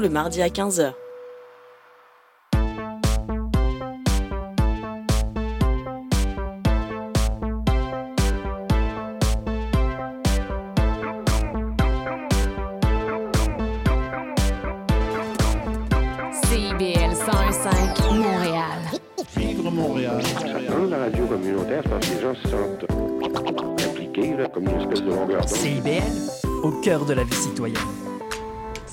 le mardi à 15h. CIBL 101.5 Montréal. Vivre Montréal. Dans la radio communautaire, c'est parce que les gens se sentent impliqués, là, comme une espèce de longueur d'onde. CIBL, au cœur de la vie citoyenne.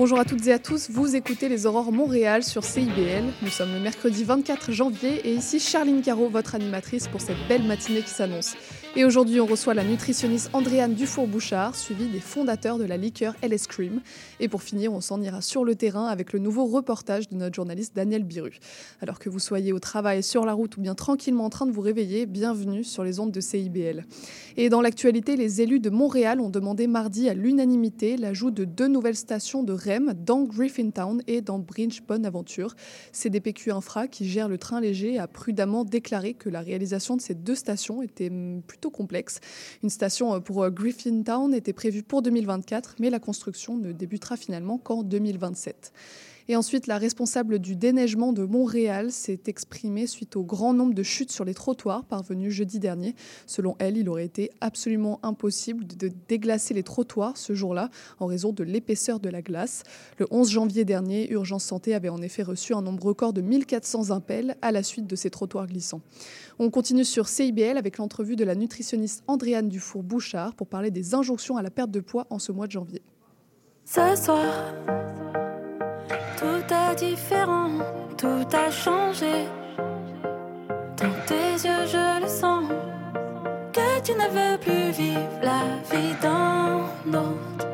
Bonjour à toutes et à tous, vous écoutez les Aurores Montréal sur CIBL. Nous sommes le mercredi 24 janvier et ici Charline Caro, votre animatrice pour cette belle matinée qui s'annonce. Et aujourd'hui, on reçoit la nutritionniste Andréane Dufour-Bouchard, suivie des fondateurs de la liqueur LS Cream. Et pour finir, on s'en ira sur le terrain avec le nouveau reportage de notre journaliste Daniel Biru. Alors que vous soyez au travail, sur la route ou bien tranquillement en train de vous réveiller, bienvenue sur les ondes de CIBL. Et dans l'actualité, les élus de Montréal ont demandé mardi à l'unanimité l'ajout de deux nouvelles stations de REM dans Griffintown et dans Bridge Bonaventure. CDPQ Infra, qui gère le train léger, a prudemment déclaré que la réalisation de ces deux stations était hum, complexe. Une station euh, pour euh, Griffintown était prévue pour 2024, mais la construction ne débutera finalement qu'en 2027. Et ensuite, la responsable du déneigement de Montréal s'est exprimée suite au grand nombre de chutes sur les trottoirs parvenues jeudi dernier. Selon elle, il aurait été absolument impossible de déglacer les trottoirs ce jour-là en raison de l'épaisseur de la glace. Le 11 janvier dernier, Urgence Santé avait en effet reçu un nombre record de 1400 appels à la suite de ces trottoirs glissants. On continue sur CIBL avec l'entrevue de la nutritionniste Andréane Dufour-Bouchard pour parler des injonctions à la perte de poids en ce mois de janvier. Ce soir, tout a changé. Dans tes yeux, je le sens. Que tu ne veux plus vivre la vie d'un autre.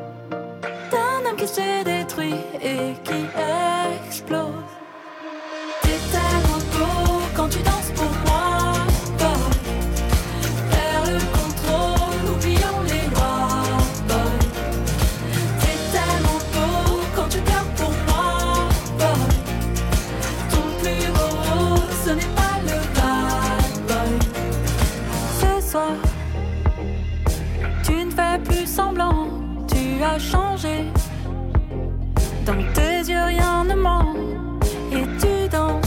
D'un homme qui se détruit et qui explose. Changé. Dans tes yeux, rien ne ment, et tu danses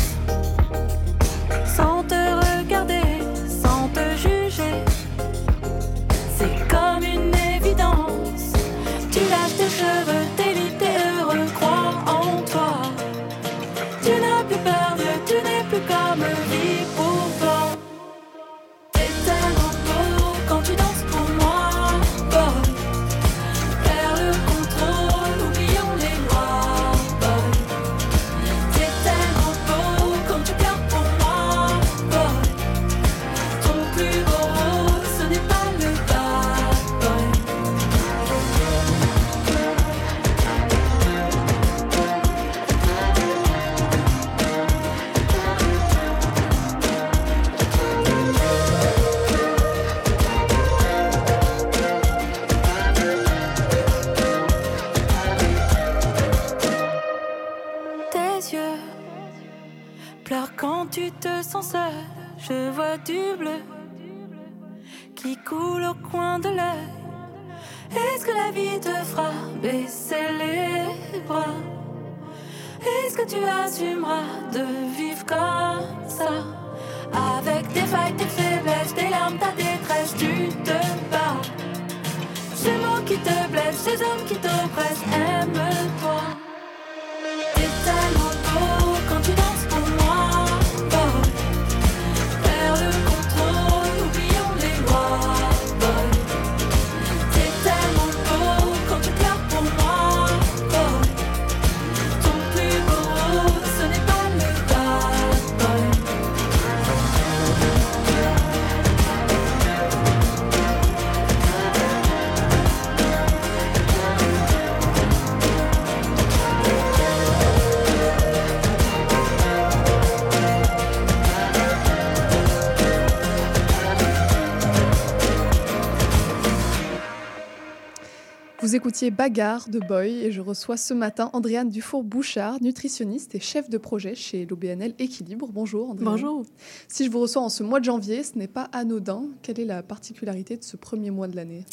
Est-ce que la vie te fera baisser les bras? Est-ce que tu assumeras de vivre comme ça? Avec tes failles, tes faiblesses, tes larmes, ta détresse, tu te bats. Ces mots qui te blessent, ces hommes qui t'oppressent, aime-toi. Vous écoutiez Bagarre de Boy et je reçois ce matin Andréane Dufour-Bouchard, nutritionniste et chef de projet chez l'OBNL Équilibre. Bonjour Andréane. Bonjour. Si je vous reçois en ce mois de janvier, ce n'est pas anodin. Quelle est la particularité de ce premier mois de l'année?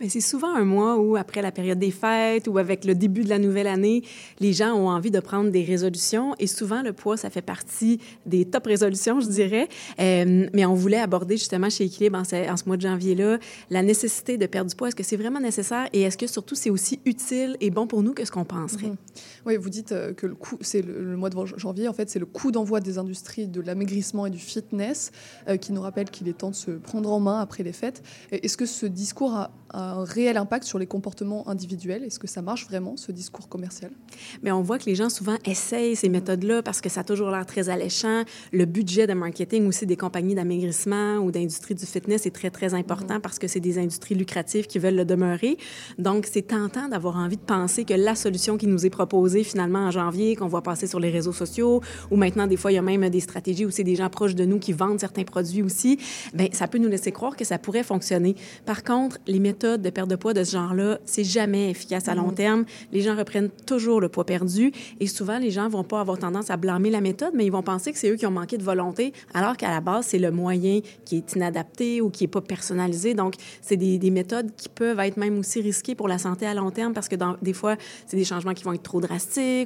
Ben, c'est souvent un mois où, après la période des fêtes ou avec le début de la nouvelle année, les gens ont envie de prendre des résolutions et souvent le poids, ça fait partie des top résolutions, je dirais. Euh, mais on voulait aborder justement chez Équilibre en ce, mois de janvier-là la nécessité de perdre du poids. Est-ce que c'est vraiment nécessaire? Et est-ce que surtout c'est aussi utile et bon pour nous que ce qu'on penserait? Mhm. Oui, vous dites euh, que le, coup, c'est le, le mois de janvier, en fait, c'est le coup d'envoi des industries de l'amaigrissement et du fitness euh, qui nous rappelle qu'il est temps de se prendre en main après les fêtes. Est-ce que ce discours a, a un réel impact sur les comportements individuels? Est-ce que ça marche vraiment, ce discours commercial? Mais on voit que les gens souvent essayent ces méthodes-là parce que ça a toujours l'air très alléchant. Le budget de marketing aussi des compagnies d'amaigrissement ou d'industrie du fitness est très, très important parce que c'est des industries lucratives qui veulent le demeurer. Donc, c'est tentant d'avoir envie de penser que la solution qui nous est proposée finalement en janvier, qu'on voit passer sur les réseaux sociaux, ou maintenant, des fois, il y a même des stratégies où c'est des gens proches de nous qui vendent certains produits aussi, bien, ça peut nous laisser croire que ça pourrait fonctionner. Par contre, les méthodes de perte de poids de ce genre-là, c'est jamais efficace à long terme. Les gens reprennent toujours le poids perdu et souvent, les gens vont pas avoir tendance à blâmer la méthode, mais ils vont penser que c'est eux qui ont manqué de volonté, alors qu'à la base, c'est le moyen qui est inadapté ou qui est pas personnalisé. Donc, c'est des, des méthodes qui peuvent être même aussi risquées pour la santé à long terme parce que dans, des fois, c'est des changements qui vont être trop drastiques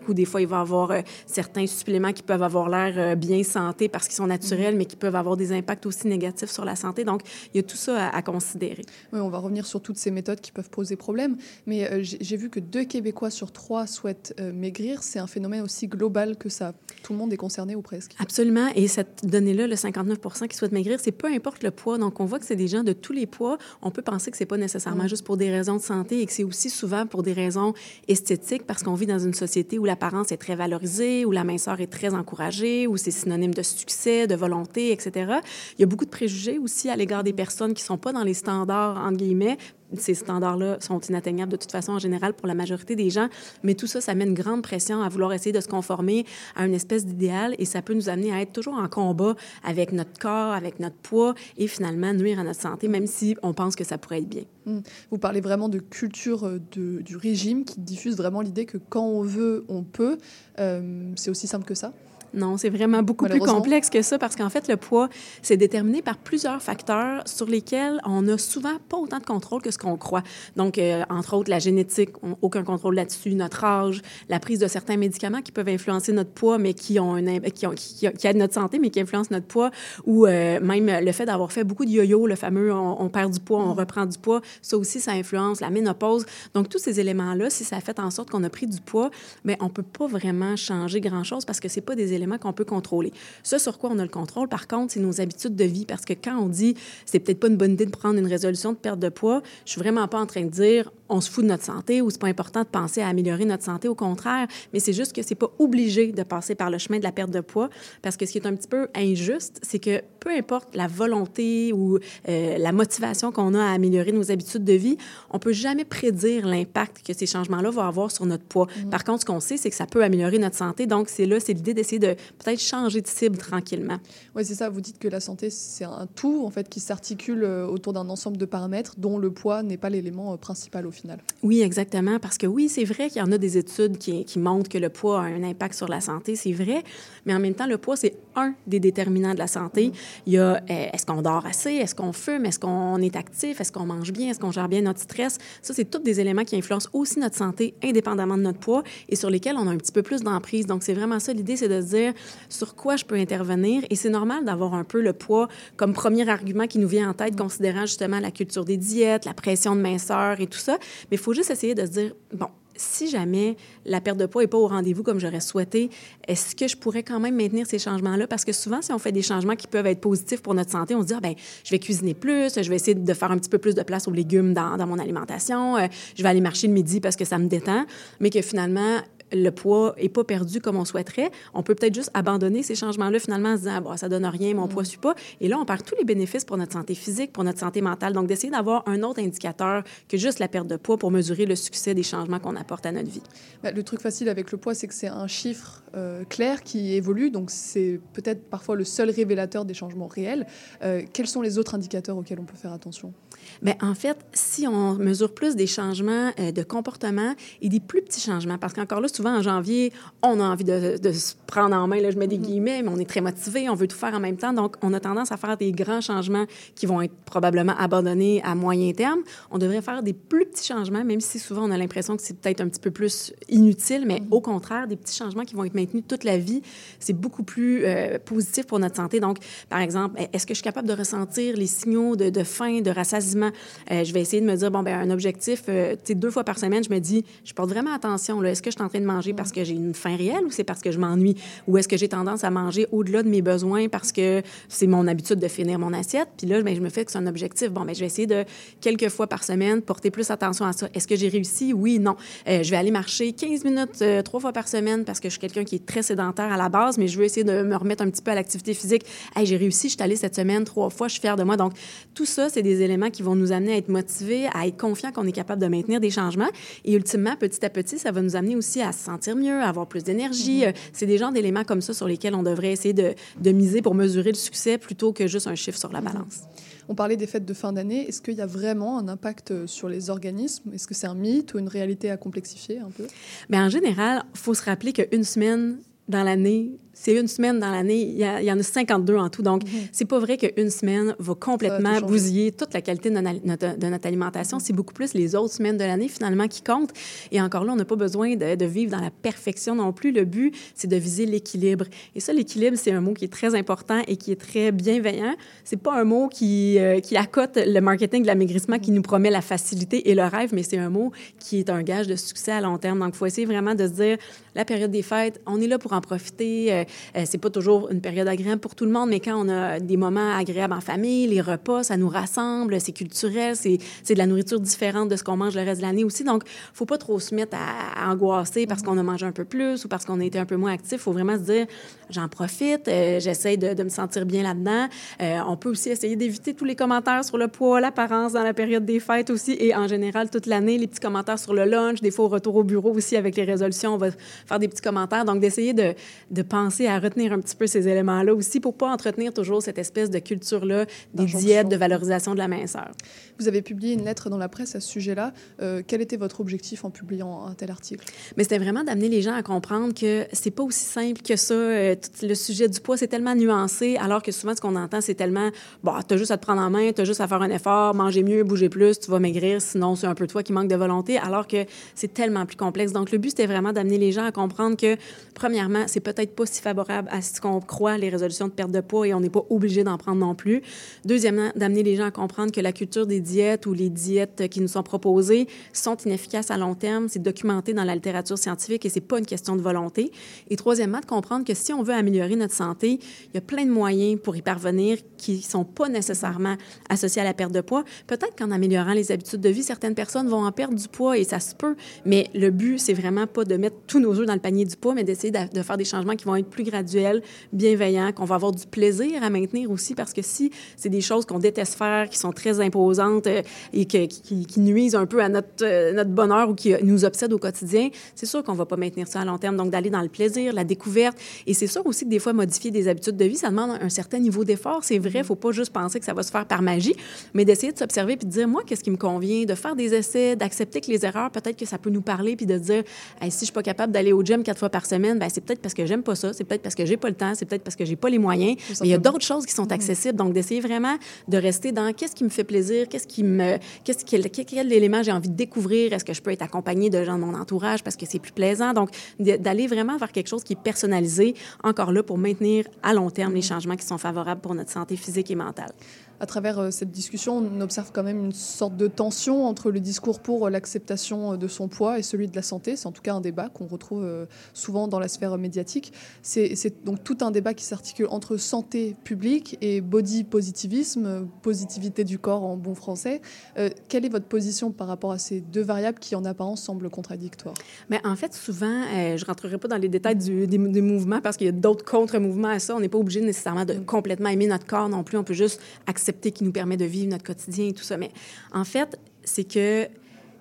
ou des fois, il va y avoir euh, certains suppléments qui peuvent avoir l'air euh, bien santé parce qu'ils sont naturels, mais qui peuvent avoir des impacts aussi négatifs sur la santé. Donc, il y a tout ça à, à considérer. Oui, on va revenir sur toutes ces méthodes qui peuvent poser problème. Mais euh, j'ai vu que deux Québécois sur trois souhaitent maigrir. C'est un phénomène aussi global que ça. Tout le monde est concerné ou presque. Absolument. Et cette donnée-là, le 59 qui souhaitent maigrir, c'est peu importe le poids. Donc, on voit que c'est des gens de tous les poids. On peut penser que c'est pas nécessairement Mm. juste pour des raisons de santé et que c'est aussi souvent pour des raisons esthétiques parce qu'on vit dans une société où l'apparence est très valorisée, où la minceur est très encouragée, où c'est synonyme de succès, de volonté, etc. Il y a beaucoup de préjugés aussi à l'égard des personnes qui sont pas dans les standards, entre guillemets, ces standards-là sont inatteignables de toute façon en général pour la majorité des gens, mais tout ça, ça met une grande pression à vouloir essayer de se conformer à une espèce d'idéal et ça peut nous amener à être toujours en combat avec notre corps, avec notre poids et finalement nuire à notre santé, même si on pense que ça pourrait être bien. Mm. Vous parlez vraiment de culture euh, du régime qui diffuse vraiment l'idée que quand on veut, on peut. Euh, c'est aussi simple que ça? Non, c'est vraiment beaucoup plus complexe que ça parce qu'en fait, le poids, c'est déterminé par plusieurs facteurs sur lesquels on n'a souvent pas autant de contrôle que ce qu'on croit. Donc, euh, entre autres, la génétique, on- aucun contrôle là-dessus, notre âge, la prise de certains médicaments qui peuvent influencer notre poids, mais qui ont un, qui, ont, qui, qui aident notre santé, mais qui influencent notre poids, ou euh, même le fait d'avoir fait beaucoup de yo-yo, le fameux on, on perd du poids, on reprend du poids, ça aussi, ça influence la ménopause. Donc, tous ces éléments-là, si ça fait en sorte qu'on a pris du poids, mais on peut pas vraiment changer grand-chose parce que c'est pas des éléments qu'on peut contrôler. Ce sur quoi on a le contrôle, par contre, c'est nos habitudes de vie. Parce que quand on dit c'est peut-être pas une bonne idée de prendre une résolution de perte de poids, je suis vraiment pas en train de dire on se fout de notre santé ou c'est pas important de penser à améliorer notre santé. Au contraire, mais c'est juste que c'est pas obligé de passer par le chemin de la perte de poids parce que ce qui est un petit peu injuste, c'est que peu importe la volonté ou euh, la motivation qu'on a à améliorer nos habitudes de vie, on peut jamais prédire l'impact que ces changements-là vont avoir sur notre poids. Par contre, ce qu'on sait, c'est que ça peut améliorer notre santé. Donc, c'est là, c'est l'idée d'essayer de peut-être changer de cible tranquillement. Oui, c'est ça. Vous dites que la santé, c'est un tout en fait qui s'articule euh, autour d'un ensemble de paramètres dont le poids n'est pas l'élément euh, principal au final. Oui, exactement. Parce que oui, c'est vrai qu'il y en a des études qui, montrent que le poids a un impact sur la santé, c'est vrai. Mais en même temps, le poids, c'est un des déterminants de la santé. Il y a euh, est-ce qu'on dort assez, est-ce qu'on fume, est-ce qu'on est actif, est-ce qu'on mange bien, est-ce qu'on gère bien notre stress? Ça, c'est tous des éléments qui influencent aussi notre santé indépendamment de notre poids et sur lesquels on a un petit peu plus d'emprise. Donc, c'est vraiment ça l'idée, c'est de se dire sur quoi je peux intervenir. Et c'est normal d'avoir un peu le poids comme premier argument qui nous vient en tête, considérant justement la culture des diètes, la pression de minceur et tout ça. Mais il faut juste essayer de se dire, bon, si jamais la perte de poids n'est pas au rendez-vous comme j'aurais souhaité, est-ce que je pourrais quand même maintenir ces changements-là? Parce que souvent, si on fait des changements qui peuvent être positifs pour notre santé, on se dit, ah, ben, je vais cuisiner plus, je vais essayer de faire un petit peu plus de place aux légumes dans, dans mon alimentation, euh, je vais aller marcher le midi parce que ça me détend, mais que finalement, le poids n'est pas perdu comme on souhaiterait, on peut peut-être juste abandonner ces changements-là finalement en se disant ah, bon, ça donne rien, mon poids ne suit pas. Et là, on perd tous les bénéfices pour notre santé physique, pour notre santé mentale. Donc, d'essayer d'avoir un autre indicateur que juste la perte de poids pour mesurer le succès des changements qu'on apporte à notre vie. Bah, le truc facile avec le poids, c'est que c'est un chiffre euh, clair qui évolue, donc c'est peut-être parfois le seul révélateur des changements réels. Euh, quels sont les autres indicateurs auxquels on peut faire attention? Bien, en fait, si on mesure plus des changements euh, de comportement et des plus petits changements, parce qu'encore là, souvent en janvier, on a envie de, de se prendre en main, là, je mets des guillemets, mais on est très motivé, on veut tout faire en même temps, donc on a tendance à faire des grands changements qui vont être probablement abandonnés à moyen terme. On devrait faire des plus petits changements, même si souvent on a l'impression que c'est peut-être un petit peu plus inutile, mais au contraire, des petits changements qui vont être maintenus toute la vie, c'est beaucoup plus euh, positif pour notre santé. Donc, par exemple, est-ce que je suis capable de ressentir les signaux de, de faim, de rassasiement? Euh, je vais essayer de me dire, bon, ben un objectif, euh, tu sais, deux fois par semaine, je me dis, je porte vraiment attention, est-ce que je suis en train de manger parce que j'ai une faim réelle ou c'est parce que je m'ennuie? Ou est-ce que j'ai tendance à manger au-delà de mes besoins parce que c'est mon habitude de finir mon assiette? Puis là, ben, je me fais que c'est un objectif. Bon, ben, je vais essayer de, quelques fois par semaine, porter plus attention à ça. Est-ce que j'ai réussi? Oui, non. Euh, je vais aller marcher 15 minutes, euh, trois fois par semaine parce que je suis quelqu'un qui est très sédentaire à la base, mais je veux essayer de me remettre un petit peu à l'activité physique. Hey, j'ai réussi, je suis allée cette semaine trois fois, je suis fière de moi. Donc, tout ça, c'est des éléments qui vont nous amener à être motivés, à être confiants qu'on est capable de maintenir des changements. Et ultimement, petit à petit, ça va nous amener aussi à se sentir mieux, à avoir plus d'énergie. Euh, C'est des genres d'éléments comme ça sur lesquels on devrait essayer de, de miser pour mesurer le succès plutôt que juste un chiffre sur la balance. On parlait des fêtes de fin d'année. Est-ce qu'il y a vraiment un impact euh, sur les organismes? Est-ce que c'est un mythe ou une réalité à complexifier un peu? Mais en général, il faut se rappeler qu'une semaine dans l'année, c'est une semaine dans l'année, il, y en a 52 en tout. Donc, c'est pas vrai qu'une semaine va complètement bousiller toute la qualité de notre, notre- de notre alimentation. C'est beaucoup plus les autres semaines de l'année, finalement, qui comptent. Et encore là, on n'a pas besoin de, de vivre dans la perfection non plus. Le but, c'est de viser l'équilibre. Et ça, l'équilibre, c'est un mot qui est très important et qui est très bienveillant. C'est pas un mot qui, euh, qui accote le marketing de l'amaigrissement qui nous promet la facilité et le rêve, mais c'est un mot qui est un gage de succès à long terme. Donc, il faut essayer vraiment de se dire, la période des fêtes, on est là pour en profiter. Euh, euh, c'est pas toujours une période agréable pour tout le monde, mais quand on a des moments agréables en famille, les repas, ça nous rassemble, c'est culturel, c'est c'est de la nourriture différente de ce qu'on mange le reste de l'année aussi. Donc, faut pas trop se mettre à, à angoisser parce qu'on a mangé un peu plus ou parce qu'on a été un peu moins actif. faut vraiment se dire, j'en profite, euh, j'essaie de, de me sentir bien là-dedans. Euh, on peut aussi essayer d'éviter tous les commentaires sur le poids, l'apparence dans la période des fêtes aussi et en général toute l'année, les petits commentaires sur le lunch, des fois au retour au bureau aussi avec les résolutions, on va faire des petits commentaires. Donc, d'essayer de, de penser à retenir un petit peu ces éléments-là aussi pour pas entretenir toujours cette espèce de culture-là des diètes, de valorisation de la minceur. Vous avez publié une lettre dans la presse à ce sujet-là. Euh, quel était votre objectif en publiant un tel article? Mais c'était vraiment d'amener les gens à comprendre que c'est pas aussi simple que ça. Euh, le sujet du poids, c'est tellement nuancé, alors que souvent, ce qu'on entend, c'est tellement, bon, t'as juste à te prendre en main, t'as juste à faire un effort, manger mieux, bouger plus, tu vas maigrir, sinon c'est un peu toi qui manque de volonté, alors que c'est tellement plus complexe. Donc, le but, c'était vraiment d'amener les gens à comprendre que, premièrement, c'est peut-être pas si favorable à ce qu'on croit, les résolutions de perte de poids, et on n'est pas obligé d'en prendre non plus. Deuxièmement, d'amener les gens à comprendre que la culture des diètes ou les diètes qui nous sont proposées sont inefficaces à long terme. C'est documenté dans la littérature scientifique et c'est pas une question de volonté. Et troisièmement, de comprendre que si on veut améliorer notre santé, il y a plein de moyens pour y parvenir qui sont pas nécessairement associés à la perte de poids. Peut-être qu'en améliorant les habitudes de vie, certaines personnes vont en perdre du poids et ça se peut. Mais le but, c'est vraiment pas de mettre tous nos œufs dans le panier du poids, mais d'essayer de, faire des changements qui vont être plus graduels, bienveillants, qu'on va avoir du plaisir à maintenir aussi parce que si c'est des choses qu'on déteste faire, qui sont très imposantes euh, et qui, nuisent un peu à notre, euh, bonheur ou qui nous obsèdent au quotidien, c'est sûr qu'on va pas maintenir ça à long terme. Donc, d'aller dans le plaisir, la découverte. Et c'est sûr aussi que des fois, modifier des habitudes de vie, ça demande un certain niveau d'effort. C'est vrai, faut pas juste penser que ça va se faire par magie, mais d'essayer de s'observer puis de dire, moi, qu'est-ce qui me convient, de faire des essais, d'accepter que les erreurs, peut-être que ça peut nous parler puis de dire, Hey, si je suis pas capable d'aller au gym quatre fois par semaine, ben c'est peut-être parce que j'aime pas ça, c'est peut-être parce que j'ai pas le temps, c'est peut-être parce que j'ai pas les moyens. Mais il y a d'autres choses qui sont accessibles. Donc, d'essayer vraiment de rester dans qu'est-ce qui me fait plaisir, qu'est-ce qui me, qu'est-ce quel, quel, élément j'ai envie de découvrir, est-ce que je peux être accompagnée de gens de mon entourage parce que c'est plus plaisant. Donc, d'aller vraiment vers quelque chose qui est personnalisé, encore là, pour maintenir à long terme les changements qui sont favorables pour notre santé physique et mentale. À travers euh, cette discussion, on observe quand même une sorte de tension entre le discours pour euh, l'acceptation euh, de son poids et celui de la santé. C'est en tout cas un débat qu'on retrouve souvent dans la sphère médiatique. C'est donc tout un débat qui s'articule entre santé publique et body positivisme, positivité du corps en bon français. Euh, quelle est votre position par rapport à ces deux variables qui en apparence semblent contradictoires? Mais en fait, souvent, euh, je rentrerai pas dans les détails du- des, des mouvements parce qu'il y a d'autres contre-mouvements à ça. On n'est pas obligé nécessairement de complètement aimer notre corps non plus. On peut juste accepter qu'il nous permet de vivre notre quotidien et tout ça. Mais en fait, c'est que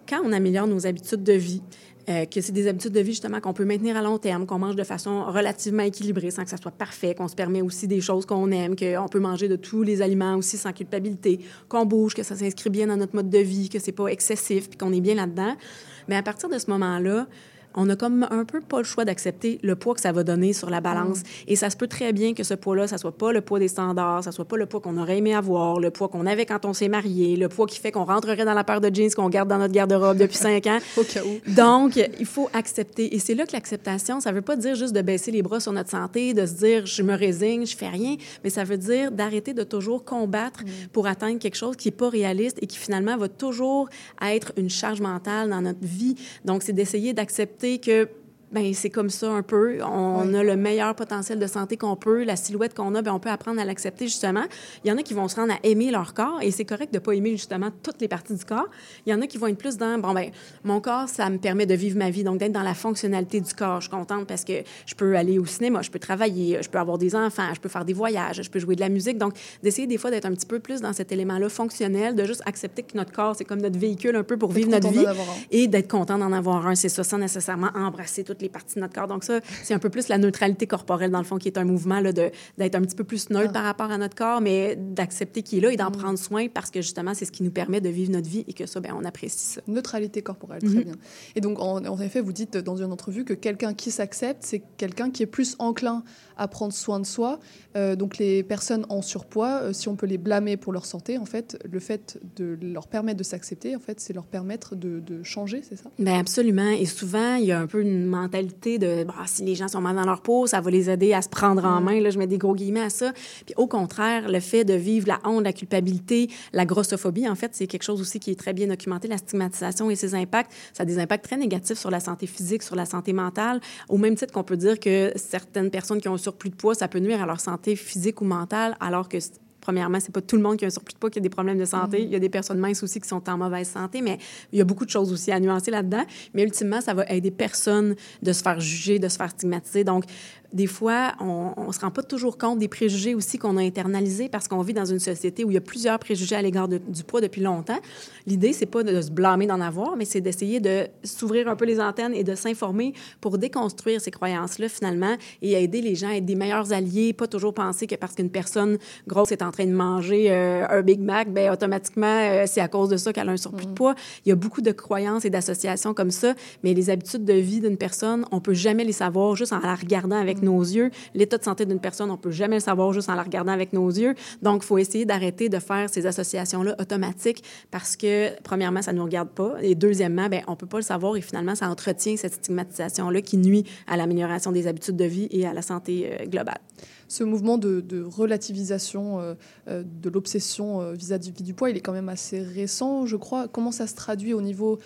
quand on améliore nos habitudes de vie, euh, que c'est des habitudes de vie justement qu'on peut maintenir à long terme, qu'on mange de façon relativement équilibrée sans que ça soit parfait, qu'on se permet aussi des choses qu'on aime, qu'on peut manger de tous les aliments aussi sans culpabilité, qu'on bouge, que ça s'inscrit bien dans notre mode de vie, que c'est pas excessif, puis qu'on est bien là-dedans. Mais à partir de ce moment-là, on a comme un peu pas le choix d'accepter le poids que ça va donner sur la balance. Et ça se peut très bien que ce poids-là, ça soit pas le poids des standards, ça soit pas le poids qu'on aurait aimé avoir, le poids qu'on avait quand on s'est marié, le poids qui fait qu'on rentrerait dans la paire de jeans qu'on garde dans notre garde-robe depuis cinq ans. Au cas où. Donc, il faut accepter. Et c'est là que l'acceptation, ça veut pas dire juste de baisser les bras sur notre santé, de se dire je me résigne, je fais rien, mais ça veut dire d'arrêter de toujours combattre pour atteindre quelque chose qui est pas réaliste et qui finalement va toujours être une charge mentale dans notre vie. Donc, c'est d'essayer d'accepter que ben c'est comme ça un peu. On a le meilleur potentiel de santé qu'on peut, la silhouette qu'on a, ben on peut apprendre à l'accepter justement. Il y en a qui vont se rendre à aimer leur corps et c'est correct de pas aimer justement toutes les parties du corps. Il y en a qui vont être plus dans bon ben mon corps ça me permet de vivre ma vie donc d'être dans la fonctionnalité du corps. Je suis contente parce que je peux aller au cinéma, je peux travailler, je peux avoir des enfants, je peux faire des voyages, je peux jouer de la musique. Donc d'essayer des fois d'être un petit peu plus dans cet élément-là fonctionnel, de juste accepter que notre corps c'est comme notre véhicule un peu pour vivre notre vie et d'être content d'en avoir un. C'est ça sans nécessairement embrasser toutes les parties de notre corps. Donc ça, c'est un peu plus la neutralité corporelle, dans le fond, qui est un mouvement là, de, d'être un petit peu plus neutre par rapport à notre corps, mais d'accepter qu'il est là et d'en prendre soin parce que justement, c'est ce qui nous permet de vivre notre vie et que ça, ben on apprécie ça. Neutralité corporelle, très bien. Et donc, en, en effet, vous dites dans une entrevue que quelqu'un qui s'accepte, c'est quelqu'un qui est plus enclin à prendre soin de soi. Euh, donc les personnes en surpoids, euh, si on peut les blâmer pour leur santé, en fait, le fait de leur permettre de s'accepter, en fait, c'est leur permettre de, de changer, c'est ça? Bien, absolument. Et souvent, il y a un peu une mentalité de bah, si les gens sont mal dans leur peau, ça va les aider à se prendre en main. Là, je mets des gros guillemets à ça. Puis au contraire, le fait de vivre la honte, la culpabilité, la grossophobie, en fait, c'est quelque chose aussi qui est très bien documenté. La stigmatisation et ses impacts, ça a des impacts très négatifs sur la santé physique, sur la santé mentale, au même titre qu'on peut dire que certaines personnes qui ont surplus de poids, ça peut nuire à leur santé physique ou mentale, alors que premièrement, c'est pas tout le monde qui a un surplus de poids qui a des problèmes de santé. Il y a des personnes minces aussi qui sont en mauvaise santé, mais il y a beaucoup de choses aussi à nuancer là-dedans. Mais ultimement, ça va aider personne de se faire juger, de se faire stigmatiser. Donc, des fois, on ne se rend pas toujours compte des préjugés aussi qu'on a internalisés parce qu'on vit dans une société où il y a plusieurs préjugés à l'égard du poids depuis longtemps. L'idée, c'est pas de se blâmer d'en avoir, mais c'est d'essayer de s'ouvrir un peu les antennes et de s'informer pour déconstruire ces croyances-là, finalement, et aider les gens à être des meilleurs alliés, pas toujours penser que parce qu'une personne grosse est en train de manger euh, un Big Mac, ben automatiquement, euh, c'est à cause de ça qu'elle a un surplus de poids. Il y a beaucoup de croyances et d'associations comme ça, mais les habitudes de vie d'une personne, on peut jamais les savoir juste en la regardant avec nos yeux. L'état de santé d'une personne, on peut jamais le savoir juste en la regardant avec nos yeux. Donc, il faut essayer d'arrêter de faire ces associations-là automatiques parce que, premièrement, ça ne nous regarde pas. Et deuxièmement, ben, on peut pas le savoir et finalement, ça entretient cette stigmatisation-là qui nuit à l'amélioration des habitudes de vie et à la santé euh, globale ce mouvement de, de relativisation euh, euh, de l'obsession euh, vis-à-vis du poids, il est quand même assez récent, je crois. Comment ça se traduit au niveau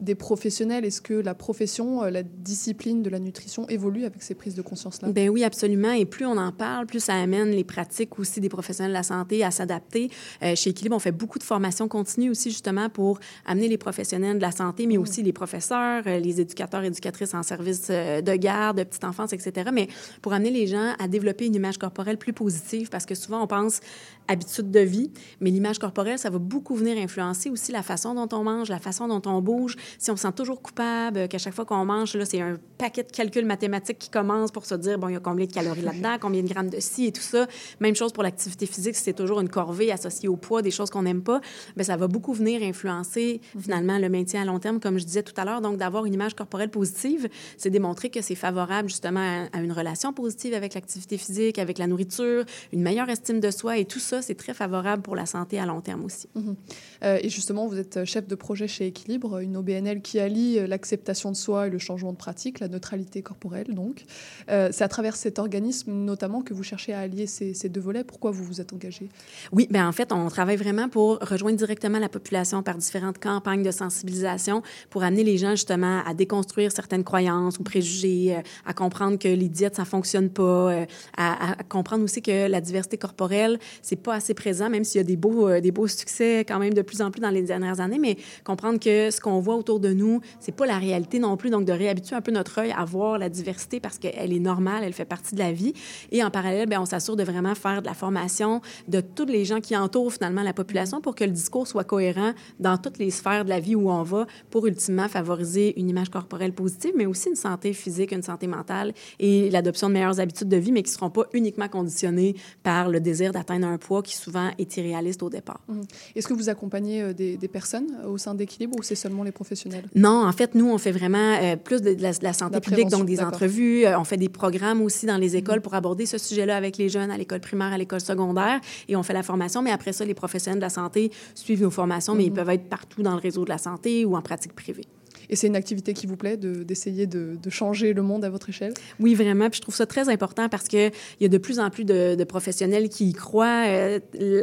des professionnels? Est-ce que la profession, la discipline de la nutrition évolue avec ces prises de conscience-là? Ben oui, absolument. Et plus on en parle, plus ça amène les pratiques aussi des professionnels de la santé à s'adapter. chez Equilibre, on fait beaucoup de formations continues aussi justement pour amener les professionnels de la santé, mais aussi les professeurs, les éducateurs, éducatrices en service de garde, de petite enfance, etc. Mais pour amener les gens à développer une image corporelle plus positive parce que souvent on pense habitude de vie, mais l'image corporelle, ça va beaucoup venir influencer aussi la façon dont on mange, la façon dont on bouge. Si on se sent toujours coupable, qu'à chaque fois qu'on mange, là, c'est un paquet de calculs mathématiques qui commence pour se dire, bon, il y a combien de calories là-dedans, combien de grammes de ci et tout ça. Même chose pour l'activité physique, si c'est toujours une corvée associée au poids, des choses qu'on n'aime pas, bien, ça va beaucoup venir influencer finalement le maintien à long terme, comme je disais tout à l'heure. Donc, d'avoir une image corporelle positive, c'est démontrer que c'est favorable justement à, une relation positive avec l'activité physique, avec la nourriture, une meilleure estime de soi et tout ça, c'est très favorable pour la santé à long terme aussi. Mhm. Euh, et justement, vous êtes chef de projet chez Équilibre, une OBNL qui allie euh, l'acceptation de soi et le changement de pratique, la neutralité corporelle donc. Euh, c'est à travers cet organisme notamment que vous cherchez à allier ces, ces deux volets. Pourquoi vous vous êtes engagé? Oui, bien en fait, on travaille vraiment pour rejoindre directement la population par différentes campagnes de sensibilisation pour amener les gens justement à déconstruire certaines croyances ou préjugés, à comprendre que les diètes, ça fonctionne pas, à à, comprendre aussi que la diversité corporelle, c'est pas assez présent, même s'il y a des beaux, euh, des beaux succès quand même de plus en plus dans les dernières années, mais comprendre que ce qu'on voit autour de nous, c'est pas la réalité non plus. Donc, de réhabituer un peu notre œil à voir la diversité parce qu'elle est normale, elle fait partie de la vie. Et en parallèle, bien, on s'assure de vraiment faire de la formation de tous les gens qui entourent finalement la population pour que le discours soit cohérent dans toutes les sphères de la vie où on va pour ultimement favoriser une image corporelle positive, mais aussi une santé physique, une santé mentale et l'adoption de meilleures habitudes de vie, mais qui ne seront pas uniquement conditionnées par le désir d'atteindre un poids qui souvent est irréaliste au départ. Mhm. Est-ce que vous accompagnez euh, des, des personnes euh, au sein d'Équilibre ou c'est seulement les professionnels? Non, en fait, nous, on fait vraiment euh, plus de, de la, de la santé La publique, donc des entrevues. Euh, on fait des programmes aussi dans les écoles pour aborder ce sujet-là avec les jeunes à l'école primaire, à l'école secondaire. Et on fait la formation, mais après ça, les professionnels de la santé suivent nos formations, mais ils peuvent être partout dans le réseau de la santé ou en pratique privée. Et c'est une activité qui vous plaît de- d'essayer de, de changer le monde à votre échelle? Oui, vraiment. Puis je trouve ça très important parce qu'il y a de plus en plus de, de professionnels qui y croient. Euh,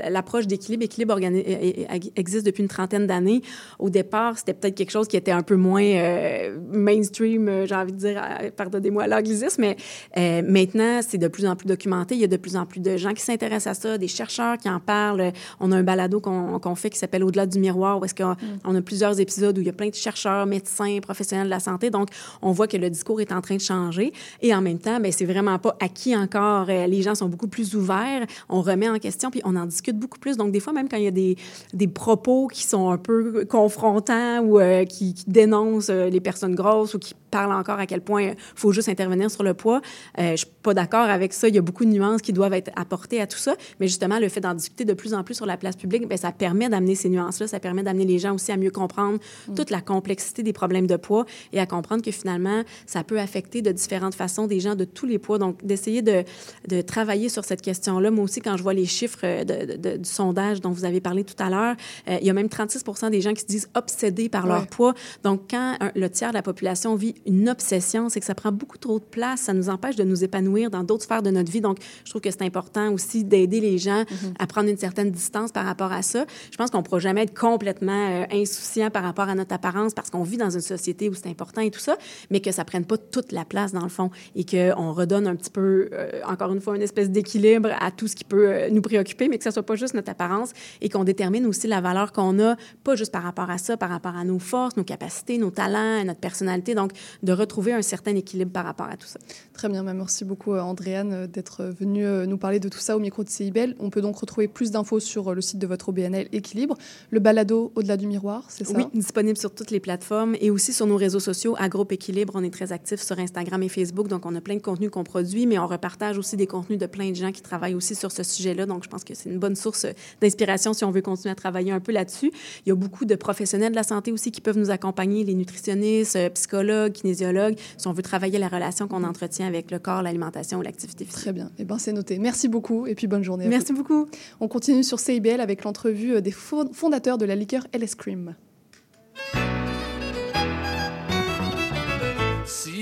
L'approche d'équilibre, équilibre organi- euh, euh, existe depuis une trentaine d'années. Au départ, c'était peut-être quelque chose qui était un peu moins euh, mainstream, j'ai envie de dire, pardonnez-moi l'anglicisme, mais euh, maintenant, c'est de plus en plus documenté. Il y a de plus en plus de gens qui s'intéressent à ça, des chercheurs qui en parlent. On a un balado qu'on qu'on fait qui s'appelle Au-delà du miroir, où est-ce qu'on on a plusieurs épisodes où il y a plein de chercheurs, médecins, professionnels de la santé. Donc, on voit que le discours est en train de changer. Et en même temps, ben, c'est vraiment pas acquis encore. Euh, Les gens sont beaucoup plus ouverts. On remet en question, puis on en discute beaucoup plus. Donc, des fois, même quand il y a des, des propos qui sont un peu confrontants ou euh, qui, qui dénoncent euh, les personnes grosses ou qui parlent encore à quel point il faut juste intervenir sur le poids, euh, je suis pas d'accord avec ça. Il y a beaucoup de nuances qui doivent être apportées à tout ça. Mais justement, le fait d'en discuter de plus en plus sur la place publique, ben, ça permet d'amener ces nuances-là. Ça permet d'amener les gens aussi à mieux comprendre toute la complexité des problèmes de poids et à comprendre que finalement, ça peut affecter de différentes façons des gens de tous les poids. Donc, d'essayer de, de travailler sur cette question-là. Moi aussi, quand je vois les chiffres euh, de- de- de- du sondage dont vous avez parlé tout à l'heure, euh, il y a même 36 des gens qui se disent obsédés par leur poids. Donc, quand un- le tiers de la population vit une obsession, c'est que ça prend beaucoup trop de place. Ça nous empêche de nous épanouir dans d'autres sphères de notre vie. Donc, je trouve que c'est important aussi d'aider les gens à prendre une certaine distance par rapport à ça. Je pense qu'on ne pourra jamais être complètement euh, insouciant par rapport à notre apparence parce qu'on vit dans une société où c'est important et tout ça, mais que ça prenne pas toute la place dans le fond et qu'on redonne un petit peu, euh, encore une fois, une espèce d'équilibre à tout ce qui peut euh, nous préoccuper, mais que ça soit pas juste notre apparence et qu'on détermine aussi la valeur qu'on a, pas juste par rapport à ça, par rapport à nos forces, nos capacités, nos talents, notre personnalité. Donc, de retrouver un certain équilibre par rapport à tout ça. Très bien, bah, merci beaucoup euh, Andréane euh, d'être euh, venue nous parler de tout ça au micro de CIBEL. On peut donc retrouver plus d'infos sur le site de votre OBNL Équilibre, le balado Au-delà du miroir, c'est ça? Oui, disponible sur toutes les plateformes et aussi sur nos réseaux sociaux. À Groupe Équilibre, on est très actifs sur Instagram et Facebook, donc on a plein de contenus qu'on produit, mais on repartage aussi des contenus de plein de gens qui travaillent aussi sur ce sujet-là. Donc, je pense que c'est une bonne source d'inspiration si on veut continuer à travailler un peu là-dessus. Il y a beaucoup de professionnels de la santé aussi qui peuvent nous accompagner, les nutritionnistes, psychologues, kinésiologues, si on veut travailler la relation qu'on entretient avec le corps, l'alimentation ou l'activité physique. Très bien, eh ben, c'est noté. Merci beaucoup et puis bonne journée. à Merci beaucoup. On continue sur CIBL avec l'entrevue des fo- fondateurs de la liqueur LS Cream.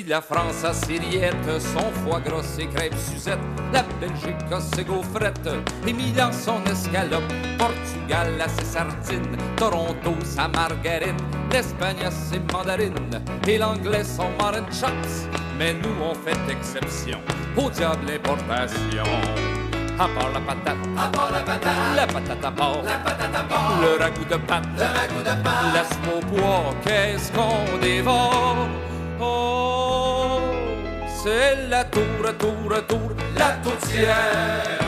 La France a ses rillettes, son foie gras, ses crêpes Suzette, la Belgique a ses gaufrettes, et Milan son escalope, Portugal a ses sardines, Toronto sa margarine, l'Espagne a ses mandarines, et l'anglais son marin chops. Mais nous on fait exception, au diable l'importation. À part la patate, à part la patate, la patate à part, la patate à part, le ragoût de pâte, le ragoût de pâte, laisse-moi au poids, qu'est-ce qu'on dévore? Oh, c'est la tour, tour, tour, la tourtière.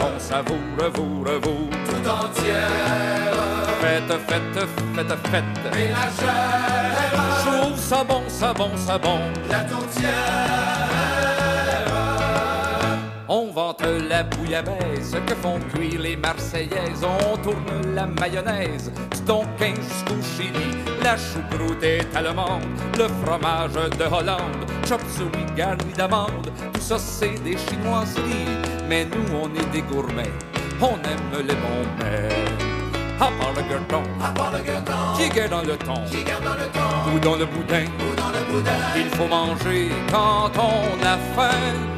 On savoure, vous, vous, tout entière. Faites, faites, faites, faites. Ménagère. Ça bon, ça bon. La On vante la bouillabaisse que font cuire les Marseillaises. On tourne la mayonnaise du Tonkin jusqu'au Chili. La choucroute est allemande, le fromage de Hollande. Chop suey garni d'amandes, tout ça c'est des chinoiseries. Mais nous on est des gourmets, on aime les bons mets. À part le gueuleton, à part le gueuleton, qui garde dans le qui garde dans le thon, ou dans le boudin, ou dans le boudin. Il faut manger quand on a faim.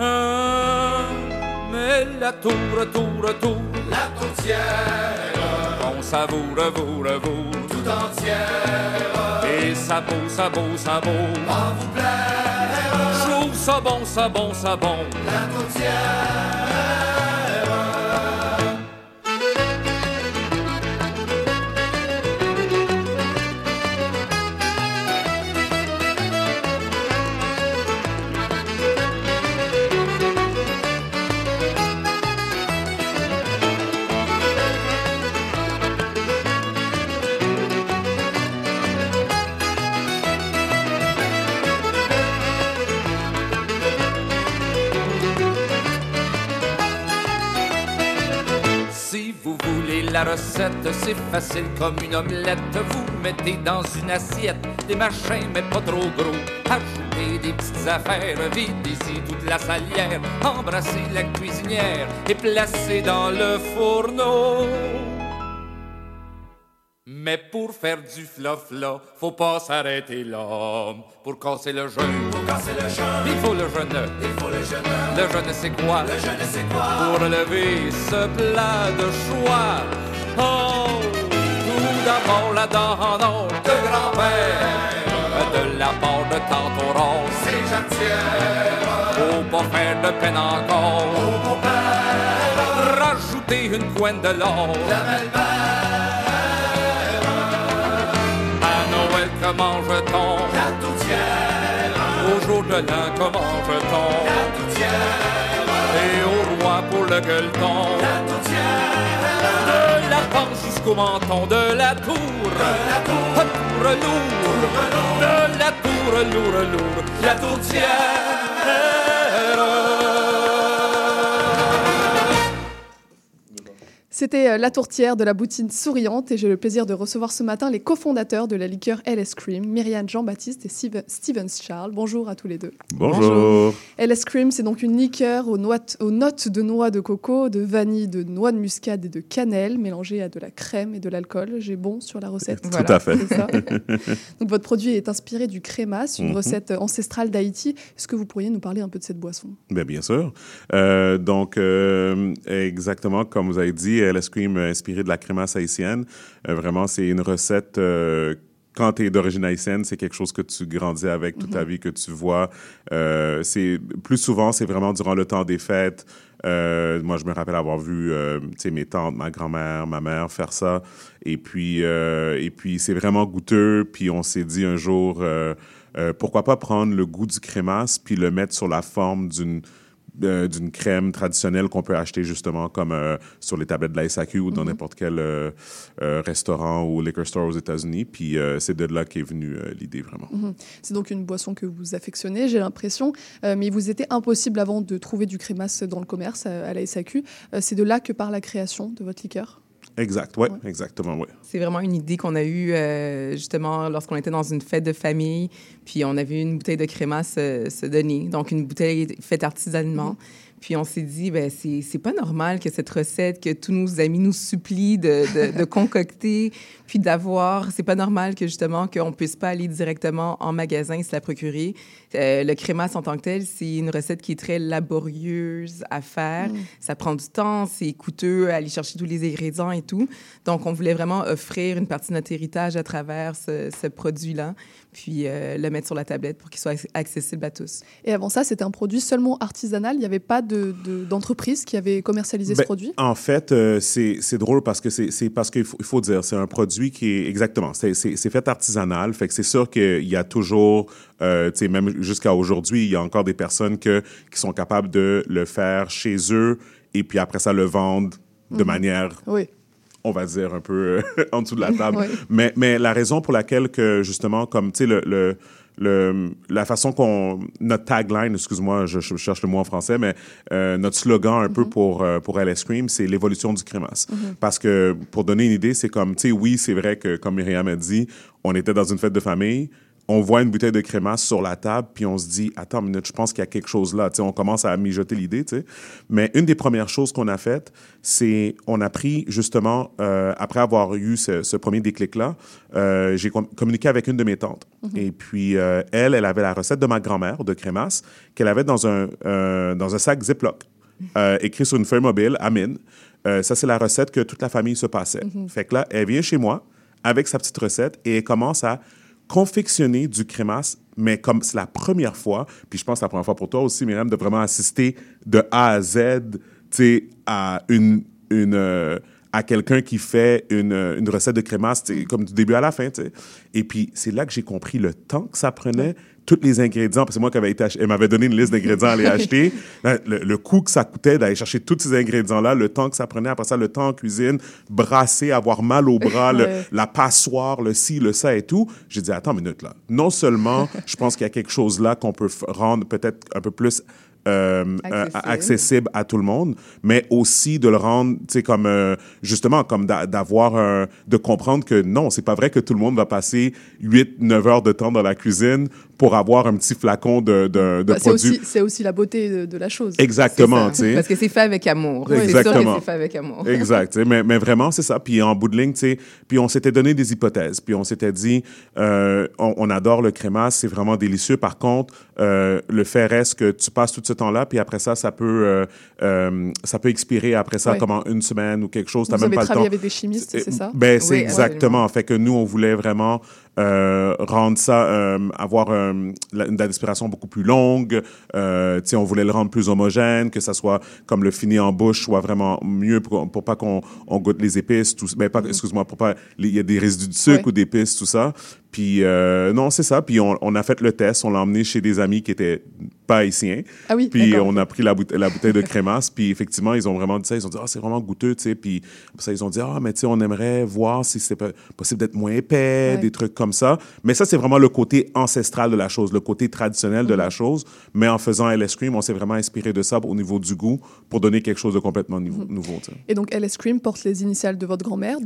Hein, mais la tour, tour, tour, la tourtière, on savoure, vous, vous, tout entière. Et ça beau, ça beau, ça beau, va vous plaire. Chaud, ça bon, ça bon, ça bon. La tourtière. Recette, c'est facile comme une omelette. Vous mettez dans une assiette des machins, mais pas trop gros. Ajoutez des petites affaires, videz-y toute la salière. Embrassez la cuisinière et placez dans le fourneau. Mais pour faire du fla-fla, faut pas s'arrêter là. Pour casser le jeûne, pour casser le jeûne, il faut le jeûne. Il faut le jeûne. Le jeûne c'est quoi? Le jeûne c'est quoi? Pour lever ce plat de choix. Oh, tout d'abord la dent de grand-père, de la part de tante Rose, c'est jatière. Faut pas faire de peine encore. Au beau-père, rajouter une couenne de l'or. La belle-mère. comment mange-t-on? La toutière. Au jour de l'an, comment mange-t-on? La toutière. Et au pour le gueuleton. La toutière. De la panse jusqu'au menton, de la tour, de la tour, tour lourd, de la tour lourd, lourd, la tourtière. C'était euh, la tourtière de la boutine souriante et j'ai le plaisir de recevoir ce matin les cofondateurs de la liqueur LS Cream, Myriam Jean-Baptiste et Steven Charles. Bonjour à tous les deux. Bonjour. LS Cream, c'est donc une liqueur aux, notes, aux notes de noix de coco, de vanille, de noix de muscade et de cannelle mélangée à de la crème et de l'alcool. J'ai bon sur la recette. Tout à fait. donc votre produit est inspiré du crémas, une mhm. recette ancestrale d'Haïti. Est-ce que vous pourriez nous parler un peu de cette boisson? Bien, bien sûr. Euh, donc, euh, exactement comme vous avez dit, LS Cream inspiré de la crémasse haïtienne. Euh, vraiment, c'est une recette euh, quand tu es d'origine haïtienne, c'est quelque chose que tu grandis avec toute ta mhm. vie, que tu vois. Euh, c'est plus souvent, c'est vraiment durant le temps des fêtes. moi, je me rappelle avoir vu, mes tantes, ma grand-mère, ma mère faire ça. Et puis, et puis, c'est vraiment goûteux. Puis, on s'est dit un jour, pourquoi pas prendre le goût du crémasse puis le mettre sur la forme d'une euh, d'une crème traditionnelle qu'on peut acheter justement comme euh, sur les tablettes de la SAQ ou dans mhm. n'importe quel euh, restaurant ou liquor store aux États-Unis. Puis c'est de là qu'est venue l'idée vraiment. Mhm. C'est donc une boisson que vous affectionnez, j'ai l'impression, mais il vous était impossible avant de trouver du crémasse dans le commerce à la SAQ. c'est de là que part la création de votre liqueur? Exact, oui, ouais. exactement, oui. C'est vraiment une idée qu'on a eue euh, justement lorsqu'on était dans une fête de famille, puis on a vu une bouteille de crémasse se, donner, donc une bouteille faite artisanalement. Mm-hmm. Puis on s'est dit, ben c'est pas normal que cette recette que tous nos amis nous supplient de, de, concocter, puis d'avoir, c'est pas normal que justement qu'on puisse pas aller directement en magasin et se la procurer. Euh, le crémasse en tant que tel, c'est une recette qui est très laborieuse à faire. Mm. Ça prend du temps, c'est coûteux à aller chercher tous les ingrédients et tout. Donc on voulait vraiment offrir une partie de notre héritage à travers ce, ce produit-là puis euh, le mettre sur la tablette pour qu'il soit accessible à tous. Et avant ça, c'était un produit seulement artisanal. Il n'y avait pas d'entreprise de, qui avait commercialisé ce ben, produit? En fait, euh, c'est drôle parce que c'est parce qu'il faut, il faut dire, c'est un produit qui est exactement, c'est fait artisanal. Fait que c'est sûr qu'il y a toujours, euh, tu sais, même jusqu'à aujourd'hui, il y a encore des personnes que, qui sont capables de le faire chez eux et puis après ça le vendre de mhm. manière oui on va dire, un peu euh, en dessous de la table. mais, mais la raison pour laquelle que, justement, comme, tu sais, le, le, le, la façon qu'on... Notre tagline, excuse-moi, je, cherche le mot en français, mais euh, notre slogan un peu mm-hmm. pour, euh, pour LS Cream, c'est l'évolution du crémasse. Mm-hmm. Parce que, pour donner une idée, c'est comme, tu sais, oui, c'est vrai que, comme Myriam a dit, on était dans une fête de famille, on voit une bouteille de crémasse sur la table, puis on se dit, attends une minute, je pense qu'il y a quelque chose là. on commence à mijoter l'idée. Mais une des premières choses qu'on a faites, c'est on a pris justement, euh, après avoir eu ce, premier déclic-là, euh, j'ai communiqué avec une de mes tantes. Mm-hmm. Et puis, euh, elle, elle avait la recette de ma grand-mère de crémasse qu'elle avait dans un, dans un sac Ziploc, écrit sur une feuille mobile, Amine. ça, c'est la recette que toute la famille se passait. Mm-hmm. Fait que là, elle vient chez moi avec sa petite recette et elle commence à confectionner du crémasse, mais comme c'est la première fois, puis je pense que la première fois pour toi aussi, Myriam, de vraiment assister de A à Z, tu sais, à une... une euh, à quelqu'un qui fait une, une, recette de crémasse, comme du début à la fin. Et puis, c'est là que j'ai compris le temps que ça prenait, tous les ingrédients, parce que moi, qui avait été elle m'avait donné une liste d'ingrédients à aller acheter, le, le, coût que ça coûtait d'aller chercher tous ces ingrédients-là, le temps que ça prenait, après ça, le temps en cuisine, brasser, avoir mal au bras, le, la passoire, le ci, le ça et tout. J'ai dit, attends une minute là. Non seulement, je pense qu'il y a quelque chose là qu'on peut rendre peut-être un peu plus euh, euh, accessible. accessible. à tout le monde, mais aussi de le rendre, tu sais, comme euh, justement, comme d'avoir de comprendre que non, c'est pas vrai que tout le monde va passer 8-9 heures de temps dans la cuisine pour avoir un petit flacon de, de, de bah, produit. C'est aussi, la beauté de, la chose. Exactement. Parce que c'est fait avec amour. Exactement. C'est fait avec amour. exact. Mais, mais vraiment, c'est ça. Puis en bout de ligne, puis on s'était donné des hypothèses. Puis on s'était dit, on, on, adore le crémasse, c'est vraiment délicieux. Par contre, le fait reste que tu passes tout ce temps-là, puis après ça, ça peut, euh, euh, ça peut expirer après ça, comme en une semaine ou quelque chose. Vous avez travaillé avec des chimistes, c'est ça? Ben, c'est exactement. Fait que nous, on voulait vraiment euh, rendre ça, euh, avoir euh, une date d'expiration beaucoup plus longue. Euh, on voulait le rendre plus homogène, que ça soit comme le fini en bouche soit vraiment mieux pour, pour pas qu'on on goûte les épices, tout, ben pas, mm-hmm. excuse-moi, pour pas, il y a des résidus de sucre ou d'épices, tout ça. Puis euh, non, c'est ça. Puis on, on, a fait le test, on l'a emmené chez des amis qui étaient pas haïtiens. Ah oui, Puis on a pris la, bouteille, la bouteille de crémasse. Puis effectivement, ils ont vraiment dit ça. Ils ont dit, ah, c'est vraiment goûteux, tu sais. Puis ça, ils ont dit, ah, mais tu sais, on aimerait voir si c'est possible d'être moins épais, des trucs comme ça. Mais ça, c'est vraiment le côté ancestral de la chose, le côté traditionnel de la mhm. chose. Mais en faisant LS Cream, on s'est vraiment inspiré de ça au niveau du goût pour donner quelque chose de complètement nouveau. Mhm. nouveau Et donc, LS Cream porte les initiales de votre grand-mère,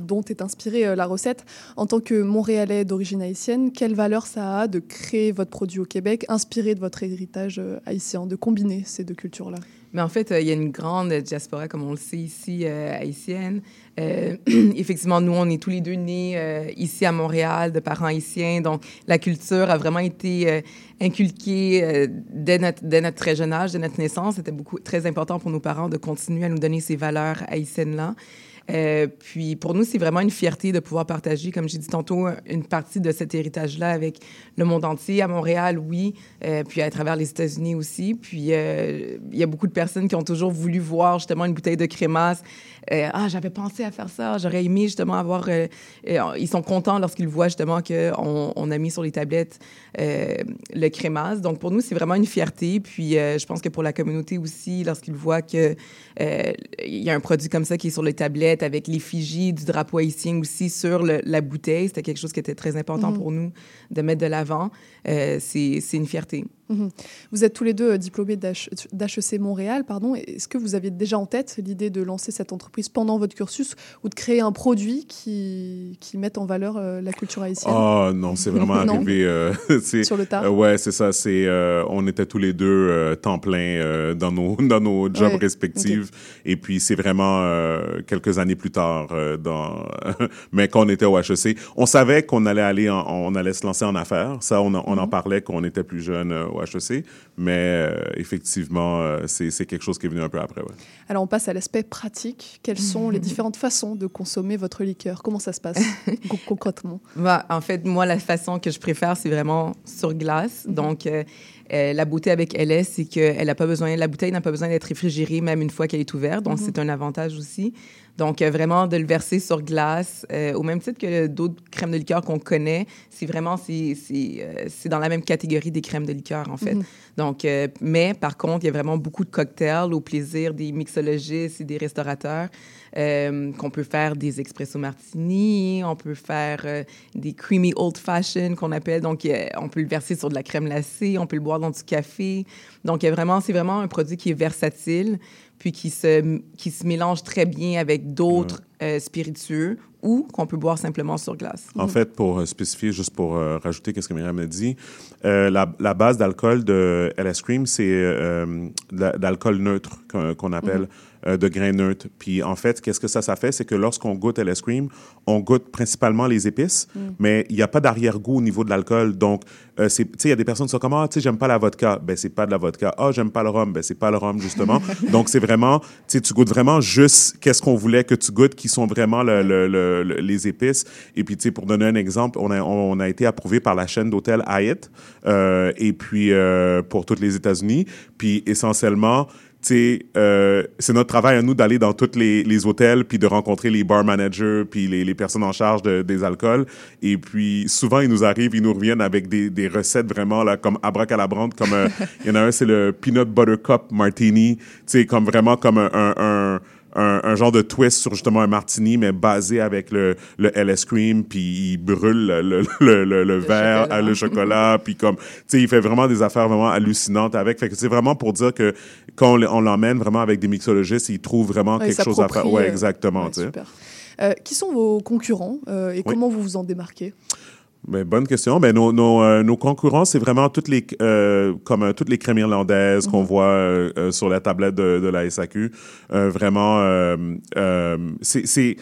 dont est inspirée euh, la recette. En tant que Montréalais d'origine haïtienne, quelle valeur ça a de créer votre produit au Québec, inspiré de votre héritage euh, haïtien, de combiner ces deux cultures-là? Mais en fait, euh, il y a une grande diaspora, comme on le sait ici, haïtienne. Euh, effectivement, nous, on est tous les deux nés euh, ici à Montréal, de parents haïtiens. Donc, la culture a vraiment été euh, inculquée dès, notre, dès, notre, très jeune âge, dès notre naissance. C'était beaucoup très important pour nos parents de continuer à nous donner ces valeurs haïtiennes-là. Euh, puis pour nous, c'est vraiment une fierté de pouvoir partager, comme j'ai dit tantôt, une partie de cet héritage-là avec le monde entier, à Montréal, oui, euh, puis à travers les États-Unis aussi. Puis euh, il y a beaucoup de personnes qui ont toujours voulu voir justement une bouteille de crémasse. ah, j'avais pensé à faire ça, j'aurais aimé justement avoir... ils sont contents lorsqu'ils voient justement qu'on on a mis sur les tablettes le crémasse. Donc pour nous, c'est vraiment une fierté. Puis je pense que pour la communauté aussi, lorsqu'ils voient qu'il y a un produit comme ça qui est sur les tablettes, avec l'effigie du drapeau haïtien aussi sur la bouteille. C'était quelque chose qui était très important mhm. pour nous de mettre de l'avant. Euh, c'est une fierté. Mhm. Vous êtes tous les deux euh, diplômés d'HEC Montréal. pardon. Est-ce que vous aviez déjà en tête l'idée de lancer cette entreprise pendant votre cursus ou de créer un produit qui, qui mette en valeur euh, la culture haïtienne? Oh non, c'est vraiment arrivé. Sur le tard Ouais, c'est ça. C'est, on était tous les deux temps plein dans, nos, dans nos jobs respectifs. Et puis, c'est vraiment quelques années plus tard, dans... mais quand on était au HEC, on savait qu'on allait aller, on allait se lancer en affaires. Ça, on, on en mhm. parlait quand on était plus jeune au HEC, mais euh, effectivement, euh, c'est quelque chose qui est venu un peu après. Alors, on passe à l'aspect pratique. Quelles sont les différentes façons de consommer votre liqueur? Comment ça se passe concrètement? Bah, En fait, moi, la façon que je préfère, c'est vraiment sur glace. Mhm. Donc, euh, la beauté avec LS, c'est que n'a pas besoin, la bouteille n'a pas besoin d'être réfrigérée même une fois qu'elle est ouverte. Donc, mhm. c'est un avantage aussi. Donc, euh, vraiment, de le verser sur glace, euh, au même titre que d'autres crèmes de liqueur qu'on connaît, c'est vraiment, c'est euh, dans la même catégorie des crèmes de liqueur, en fait. Mhm. Donc, mais par contre, il y a vraiment beaucoup de cocktails au plaisir des mixologistes et des restaurateurs. Qu'on peut faire des espresso martini, on peut faire des creamy old fashioned qu'on appelle. Donc, on peut le verser sur de la crème glacée, on peut le boire dans du café. Donc, vraiment, c'est vraiment un produit qui est versatile puis qui se, qui se mélange très bien avec d'autres euh, spiritueux ou qu'on peut boire simplement sur glace. En fait, pour euh, spécifier, juste pour euh, rajouter ce que Myriam a dit, la, la, base d'alcool de LS Cream, c'est l'alcool neutre qu'on appelle. Mhm. Euh, de grains neutres. Puis en fait, qu'est-ce que ça, ça fait? C'est que lorsqu'on goûte LS Cream, on goûte principalement les épices, mm. mais il n'y a pas d'arrière-goût au niveau de l'alcool. Donc, euh, tu sais, il y a des personnes qui sont comme, ah, tu sais, j'aime pas la vodka. Ben, c'est pas de la vodka. Ah, j'aime pas le rhum. Ben, c'est pas le rhum, justement. Donc, c'est vraiment, tu sais, tu goûtes vraiment juste qu'est-ce qu'on voulait que tu goûtes, qui sont vraiment le, le, le, les épices. Et puis, tu sais, pour donner un exemple, on a, on a été approuvé par la chaîne d'hôtels Hyatt, euh, et puis euh, pour toutes les États-Unis. Puis essentiellement, euh, c'est notre travail à nous d'aller dans tous les, les, hôtels puis de rencontrer les bar managers puis les, les personnes en charge de, des alcools. Et puis souvent, ils nous arrivent, ils nous reviennent avec des, des recettes vraiment là, comme abracalabrante. Comme il y en a un, c'est le peanut butter cup martini. Tu comme vraiment comme un, un, un un, genre de twist sur justement un martini, mais basé avec le, le LS Cream, puis il brûle le, le, le, le verre, chocolat. le chocolat, puis comme, tu sais, il fait vraiment des affaires vraiment hallucinantes avec. Fait que c'est vraiment pour dire que quand on l'emmène vraiment avec des mixologistes, il trouve vraiment ouais, quelque chose à faire. Ouais, euh, exactement, ouais, tu sais. Euh, qui sont vos concurrents euh, et comment vous vous en démarquez? Ben, bonne question. Ben, nos, nos, euh, nos concurrents, c'est vraiment toutes les, euh, comme euh, toutes les crèmes irlandaises qu'on Mhm. voit euh, sur la tablette de, de la SAQ. Vraiment, c'est,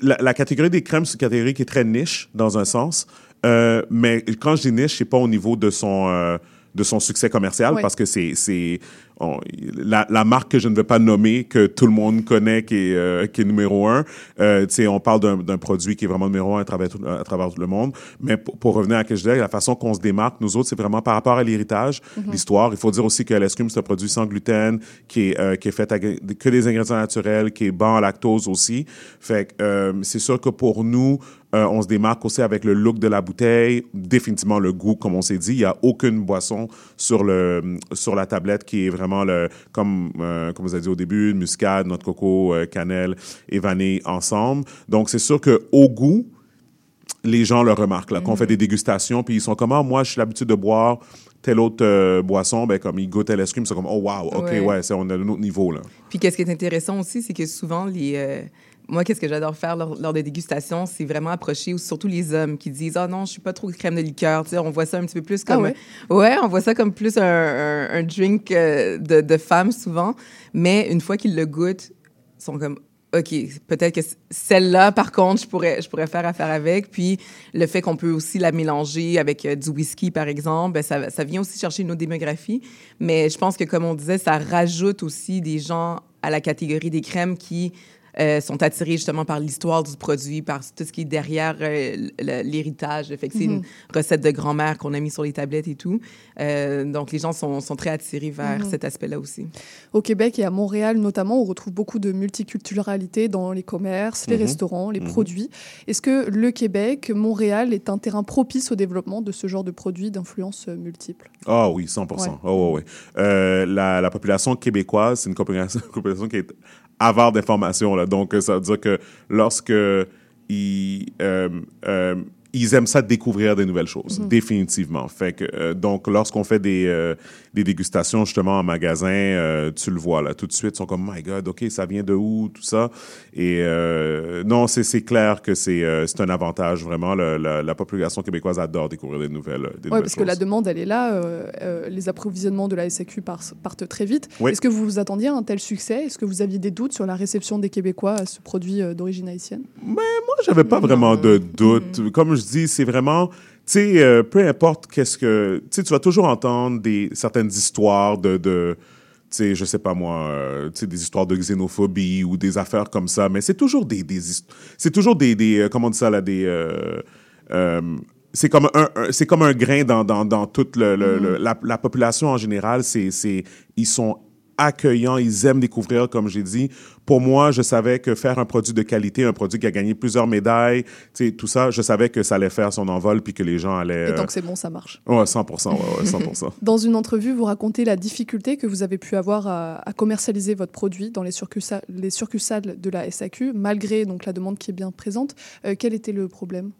la, la catégorie des crèmes, c'est une catégorie qui est très niche dans un sens. Mais quand je dis niche, c'est pas au niveau de son de son succès commercial parce que c'est on- la, la marque que je ne vais pas nommer que tout le monde connaît qui est euh, qui est numéro un. Euh, tu sais, on parle d'un produit qui est vraiment numéro un à travers tout, à travers tout le monde. Mais pour, pour revenir à ce que je disais, la façon qu'on se démarque, nous autres, c'est vraiment par rapport à l'héritage, Mhm. l'histoire. Il faut dire aussi que l'escume, c'est un produit sans gluten qui est euh, qui est fait avec que des ingrédients naturels, qui est bas en lactose aussi. Fait que euh, c'est sûr que pour nous, euh, on se démarque aussi avec le look de la bouteille, définitivement le goût, comme on s'est dit. Il n'y a aucune boisson sur, le, sur la tablette qui est vraiment, le, comme, euh, comme vous avez dit au début, muscade, noix de coco, euh, cannelle et vanille ensemble. Donc, c'est sûr qu'au goût, les gens le remarquent. Là, Quand on fait des dégustations, puis ils sont comme, ah, moi, je suis l'habitude de boire telle autre euh, boisson, ben, comme ils goûtent à l'escrime, c'est comme, oh, wow, OK, ouais, Ouais. on a un autre niveau, là. Puis qu'est-ce qui est intéressant aussi, c'est que souvent, les, euh, moi, qu'est-ce que j'adore faire lors, lors des dégustations, c'est vraiment approcher, ou surtout les hommes qui disent Ah non, je suis pas trop crème de liqueur. Tu sais, on voit ça un petit peu plus Ah comme. ouais? Ouais, on voit ça comme plus un, un- un drink euh, de, de femmes souvent. Mais une fois qu'ils le goûtent, ils sont comme OK, peut-être que celle-là, par contre, je pourrais, je pourrais faire affaire avec. Puis le fait qu'on peut aussi la mélanger avec euh, du whisky, par exemple, ben, ça, ça vient aussi chercher une autre démographie. Mais je pense que, comme on disait, ça rajoute aussi des gens à la catégorie des crèmes qui euh, sont attirés justement par l'histoire du produit, par tout ce qui est derrière euh, l'héritage. Fait que c'est Mhm. une recette de grand-mère qu'on a mis sur les tablettes et tout. Euh, donc, les gens sont, sont très attirés vers Mhm. cet aspect-là aussi. Au Québec et à Montréal notamment, on retrouve beaucoup de multiculturalité dans les commerces, les Mhm. restaurants, les Mhm. produits. Est-ce que le Québec, Montréal est un terrain propice au développement de ce genre de produits d'influence euh, multiple? Ah oui, 100 Ouais. Oh, ouais, ouais. Euh, la, la population québécoise, c'est une population, population qui est avare d'informations. Donc, ça veut dire que lorsque ils, euh, euh, ils aiment ça découvrir des nouvelles choses, Mhm. définitivement. Fait que, euh, donc, lorsqu'on fait des, euh, des dégustations justement en magasin, euh, tu le vois là, tout de suite, ils sont comme, my God, OK, ça vient de où, tout ça? Et non, c'est clair que c'est un avantage, vraiment. Le- la, la population québécoise adore découvrir des nouvelles, des Oui, nouvelles parce choses. que la demande, elle est là. les approvisionnements de la SAQ par- partent très vite. Oui. Est-ce que vous vous attendiez à un tel succès? Est-ce que vous aviez des doutes sur la réception des Québécois à ce produit d'origine haïtienne? Moi, j'avais pas vraiment de doute. Comme je dis, c'est vraiment, tu sais, euh, peu importe qu'est-ce que, tu sais, tu vas toujours entendre des certaines histoires de, de tu sais, je sais pas moi, euh, tu sais, des histoires de xénophobie ou des affaires comme ça, mais c'est toujours des, des c'est toujours des, des euh, comment on dit ça là, des euh, c'est comme un, un- c'est comme un grain dans, dans, dans toute le, le- le- la, la population en général. C'est, c'est, ils sont accueillants, ils aiment découvrir, comme j'ai dit. Pour moi, je savais que faire un produit de qualité, un produit qui a gagné plusieurs médailles, tu sais, tout ça, je savais que ça allait faire son envol puis que les gens allaient. Et tant euh, que c'est bon, ça marche. Ouais, 100 ouais, ouais, 100 Dans une entrevue, vous racontez la difficulté que vous avez pu avoir à, à commercialiser votre produit dans les, succursales, les succursales de la SAQ, malgré donc, la demande qui est bien présente. Euh, quel était le problème?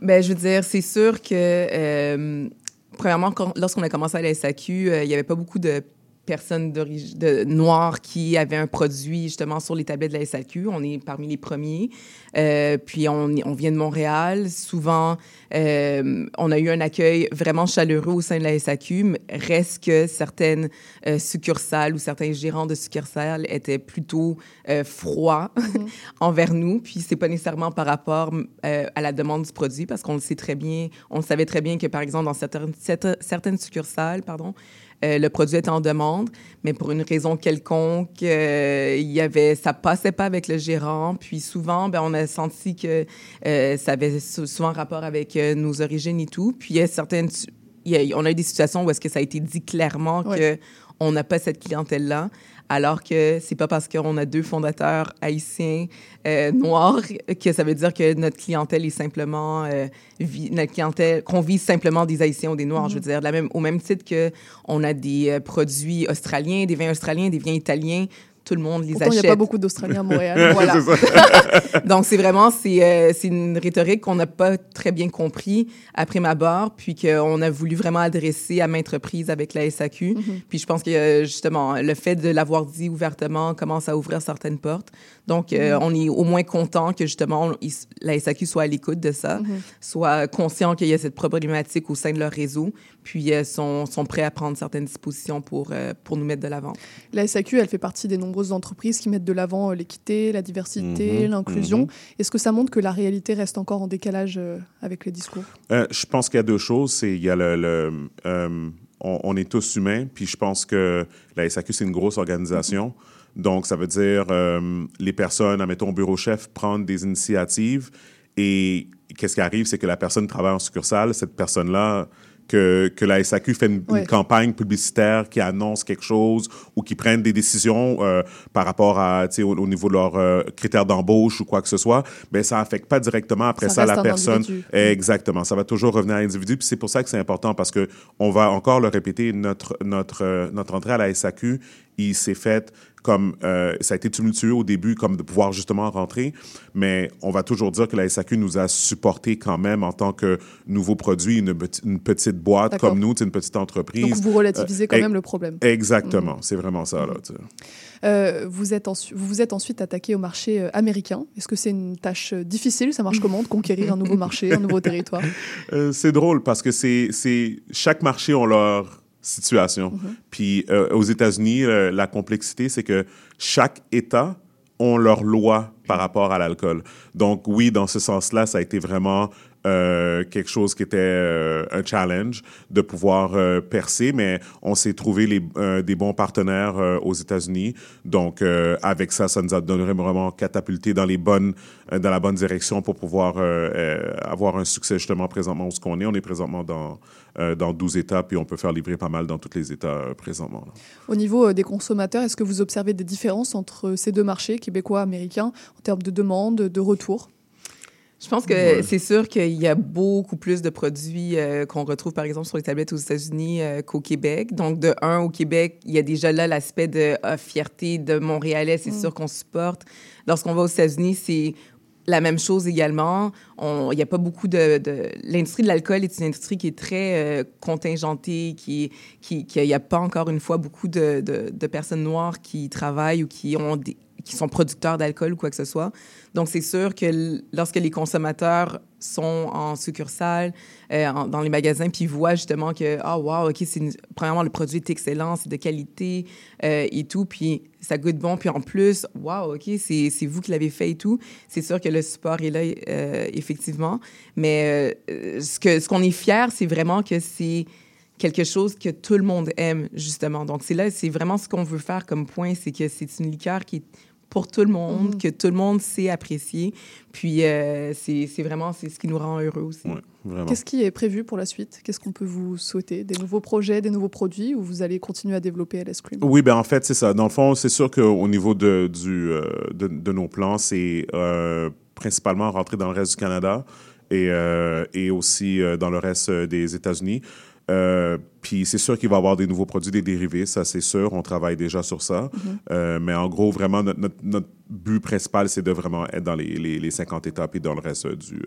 Ben, je veux dire, c'est sûr que, euh, premièrement, quand- lorsqu'on a commencé à la SAQ, euh, il n'y avait pas beaucoup de personnes de noires qui avaient un produit justement sur les tablettes de la SAQ. On est parmi les premiers. Euh, puis on, on vient de Montréal. Souvent, euh, on a eu un accueil vraiment chaleureux au sein de la SAQ. mais Reste que certaines euh, succursales ou certains gérants de succursales étaient plutôt froids envers nous. Puis c'est pas nécessairement par rapport à la demande du produit, parce qu'on le sait très bien, on le savait très bien que par exemple dans certaines certaines succursales, pardon, euh, le produit était en demande, mais pour une raison quelconque, euh, il y avait, ça passait pas avec le gérant. Puis souvent, ben, on a senti que euh, ça avait souvent rapport avec euh, nos origines et tout. Puis il y a certaines, il y a- on a eu des situations où est-ce que ça a été dit clairement Ouais. que on n'a pas cette clientèle-là, alors que c'est pas parce qu'on a deux fondateurs haïtiens euh, noirs que ça veut dire que notre clientèle est simplement euh, vi- notre clientèle qu'on vise simplement des haïtiens ou des noirs. Je veux dire, de la même, au même titre que on a des euh, produits australiens, des vins australiens, des vins italiens. Tout le monde les Pourtant, il n'y achète. a pas beaucoup d'Australiens à Montréal. Voilà. Donc, c'est vraiment, c'est euh, c'est une rhétorique qu'on n'a pas très bien compris après ma barre, puis qu'on a voulu vraiment adresser à maintes reprises avec la SAQ. Puis je pense que, euh, justement, le fait de l'avoir dit ouvertement commence à ouvrir certaines portes. Donc, euh, Mhm. on est au moins content que, justement, il- la SAQ soit à l'écoute de ça, Mhm. soit conscient qu'il y a cette problématique au sein de leur réseau, puis euh, sont, sont prêts à prendre certaines dispositions pour, euh, pour nous mettre de l'avant. La SAQ, elle fait partie des nombreuses entreprises qui mettent de l'avant euh, l'équité, la diversité, Mhm, l'inclusion. mhm. Est-ce que ça montre que la réalité reste encore en décalage euh, avec les discours? Euh, je pense qu'il y a deux choses. C'est il y a le, le, euh, on, on est tous humains, puis je pense que la SAQ c'est une grosse organisation. Donc ça veut dire euh, les personnes, admettons au bureau chef, prendre des initiatives et qu'est-ce qui arrive, c'est que la personne travaille en succursale. Cette personne-là que, que la SAQ fait une, campagne publicitaire qui annonce quelque chose ou qui prennent des décisions euh, par rapport à, au, au niveau de leurs euh, critères d'embauche ou quoi que ce soit, ben ça affecte pas directement après Ça la personne. individu. Exactement. Ça va toujours revenir à l'individu. Puis c'est pour ça que c'est important parce que on va encore le répéter, notre, notre, euh, notre entrée à la SAQ, il s'est fait comme euh, ça a été tumultueux au début, comme de pouvoir justement rentrer, mais on va toujours dire que la SAQ nous a supporté quand même en tant que nouveau produit, une, peti- une petite boîte comme nous, une petite entreprise. Donc vous relativisez quand Euh, même le problème. Exactement, c'est vraiment ça. Là, sais. Euh, vous, êtes vous vous êtes ensuite attaqué au marché américain. Est-ce que c'est une tâche difficile? Ça marche comment de conquérir un nouveau marché, un nouveau territoire? C'est drôle parce que c'est, chaque marché a leur situation. Puis euh, aux États-Unis, euh, la complexité, c'est que chaque État ont leur loi par rapport à l'alcool. Donc oui, dans ce sens-là, ça a été vraiment euh, quelque chose qui était euh, un challenge de pouvoir euh, percer, mais on s'est trouvé des bons partenaires aux États-Unis. Donc avec ça, ça nous a donné vraiment catapulté dans la bonne direction pour pouvoir avoir un succès justement présentement où ce qu'on est. On est présentement dans dans 12 États, puis on peut faire livrer pas mal dans tous les États présentement. Au niveau des consommateurs, est-ce que vous observez des différences entre ces deux marchés, québécois, américains, en termes de demande, de retour Je pense que Ouais. c'est sûr qu'il y a beaucoup plus de produits euh, qu'on retrouve, par exemple, sur les tablettes aux États-Unis euh, qu'au Québec. Donc, de un, au Québec, il y a déjà là l'aspect de ah, fierté de Montréalais, c'est Mm. sûr qu'on supporte. Lorsqu'on va aux États-Unis, c'est la même chose également. Il n'y a pas beaucoup de... de- L'industrie de l'alcool est une industrie qui est très euh, contingentée, qui, qui, qui- il n'y a pas encore une fois beaucoup de, de, de personnes noires qui travaillent ou qui ont des- qui sont producteurs d'alcool ou quoi que ce soit. Donc, c'est sûr que lorsque les consommateurs sont en succursale, euh, dans les magasins, puis voient justement que, ah, wow, OK, c'est premièrement, le produit est excellent, c'est de qualité euh, et tout, puis ça goûte bon, puis en plus, wow, OK, c'est vous qui l'avez fait et tout. C'est sûr que le support est là, euh, effectivement. Mais ce que ce qu'on est fier, c'est vraiment que c'est quelque chose que tout le monde aime, justement. Donc, c'est là, c'est vraiment ce qu'on veut faire comme point, c'est que c'est une liqueur qui est pour tout le monde, Mhm. que tout le monde sait apprécier. Puis, euh, c'est c'est vraiment c'est ce qui nous rend heureux aussi. Ouais. Qu'est-ce qui est prévu pour la suite? Qu'est-ce qu'on peut vous souhaiter? Des nouveaux projets, des nouveaux produits ou vous allez continuer à développer LS Cream? Oui, ben en fait, c'est ça. Dans le fond, c'est sûr qu'au niveau de, du, euh, de, de nos plans, c'est euh, principalement rentrer dans le reste du Canada et, euh, et aussi euh, dans le reste des États-Unis. Euh, puis c'est sûr qu'il va y avoir des nouveaux produits, des dérivés, ça c'est sûr. On travaille déjà sur ça. Euh, mais en gros, vraiment, notre, notre, notre but principal, c'est de vraiment être dans les, les, les 50 étapes et dans le reste euh, du,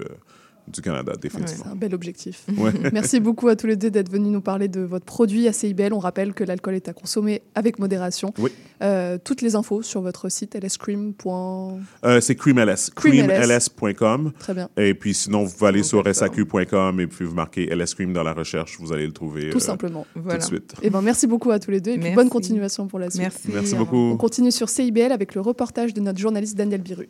du Canada, définitivement. C'est un bel objectif. Ouais. Merci beaucoup à tous les deux d'être venus nous parler de votre produit à CIBL. On rappelle que l'alcool est à consommer avec modération. Oui. Euh, toutes les infos sur votre site lscream.com. Euh, c'est CreamLS. Cream LS. CreamLS.com. Très bien. Et puis sinon, vous allez sur Plateforme. saq.com et puis vous marquez LS Cream dans la recherche, vous allez le trouver Tout euh, simplement. tout Voilà. de suite. Eh ben, merci beaucoup à tous les deux et puis bonne continuation pour la suite. Merci. Merci Au beaucoup. On continue sur CIBL avec le reportage de notre journaliste Daniel Biru.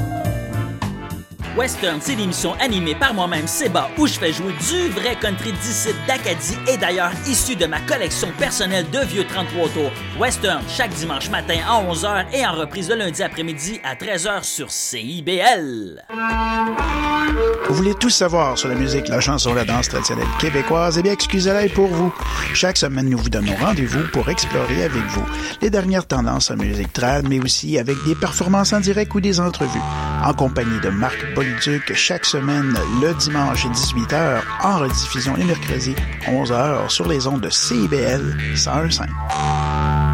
Western, c'est l'émission animée par moi-même, Seba, où je fais jouer du vrai country d'ici d'Acadie et d'ailleurs issu de ma collection personnelle de vieux 33 tours. Western, chaque dimanche matin à 11h et en reprise le lundi après-midi à 13h sur CIBL. Vous voulez tout savoir sur la musique, la chanson, la danse traditionnelle québécoise? Eh bien, excusez-la pour vous. Chaque semaine, nous vous donnons rendez-vous pour explorer avec vous les dernières tendances en musique trad, mais aussi avec des performances en direct ou des entrevues. En compagnie de Marc Bolduc, chaque semaine, le dimanche 18h, en rediffusion les mercredis 11h sur les ondes de CIBL 101.5.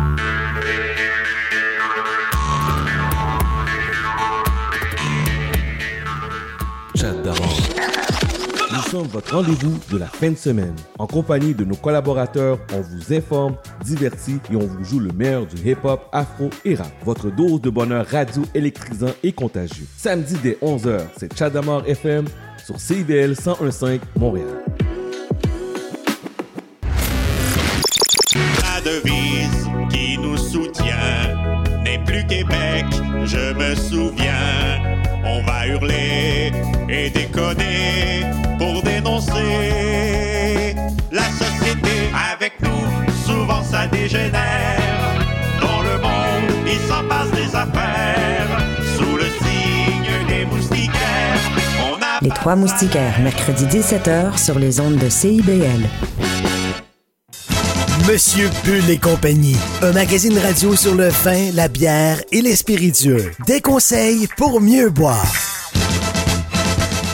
sommes votre rendez-vous de la fin de semaine. En compagnie de nos collaborateurs, on vous informe, divertit et on vous joue le meilleur du hip-hop, afro et rap. Votre dose de bonheur radio électrisant et contagieux. Samedi dès 11h, c'est Chadamar FM sur CIBL 1015 Montréal. La devise qui nous soutient n'est plus Québec, je me souviens. On va hurler et déconner la société avec nous. Souvent ça dégénère. Dans le monde, il s'en passe des affaires. Sous le signe des moustiquaires, on a Les Trois Moustiquaires, mercredi 17h sur les ondes de CIBL. Monsieur Bull et compagnie, un magazine radio sur le vin, la bière et les spiritueux. Des conseils pour mieux boire.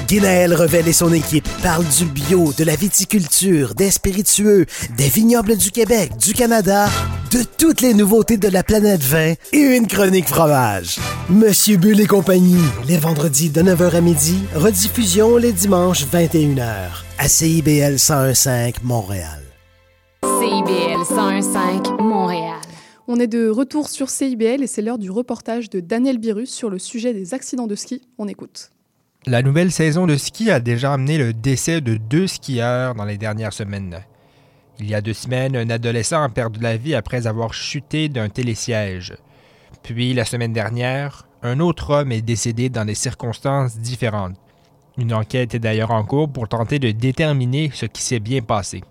Guinaël Revel et son équipe parlent du bio, de la viticulture, des spiritueux, des vignobles du Québec, du Canada, de toutes les nouveautés de la planète vin et une chronique fromage. Monsieur Bull et compagnie, les vendredis de 9h à midi, rediffusion les dimanches 21h à CIBL 1015 Montréal. CIBL 101.5 Montréal. On est de retour sur CIBL et c'est l'heure du reportage de Daniel Birus sur le sujet des accidents de ski. On écoute. La nouvelle saison de ski a déjà amené le décès de deux skieurs dans les dernières semaines. Il y a deux semaines, un adolescent a perdu la vie après avoir chuté d'un télésiège. Puis, la semaine dernière, un autre homme est décédé dans des circonstances différentes. Une enquête est d'ailleurs en cours pour tenter de déterminer ce qui s'est bien passé.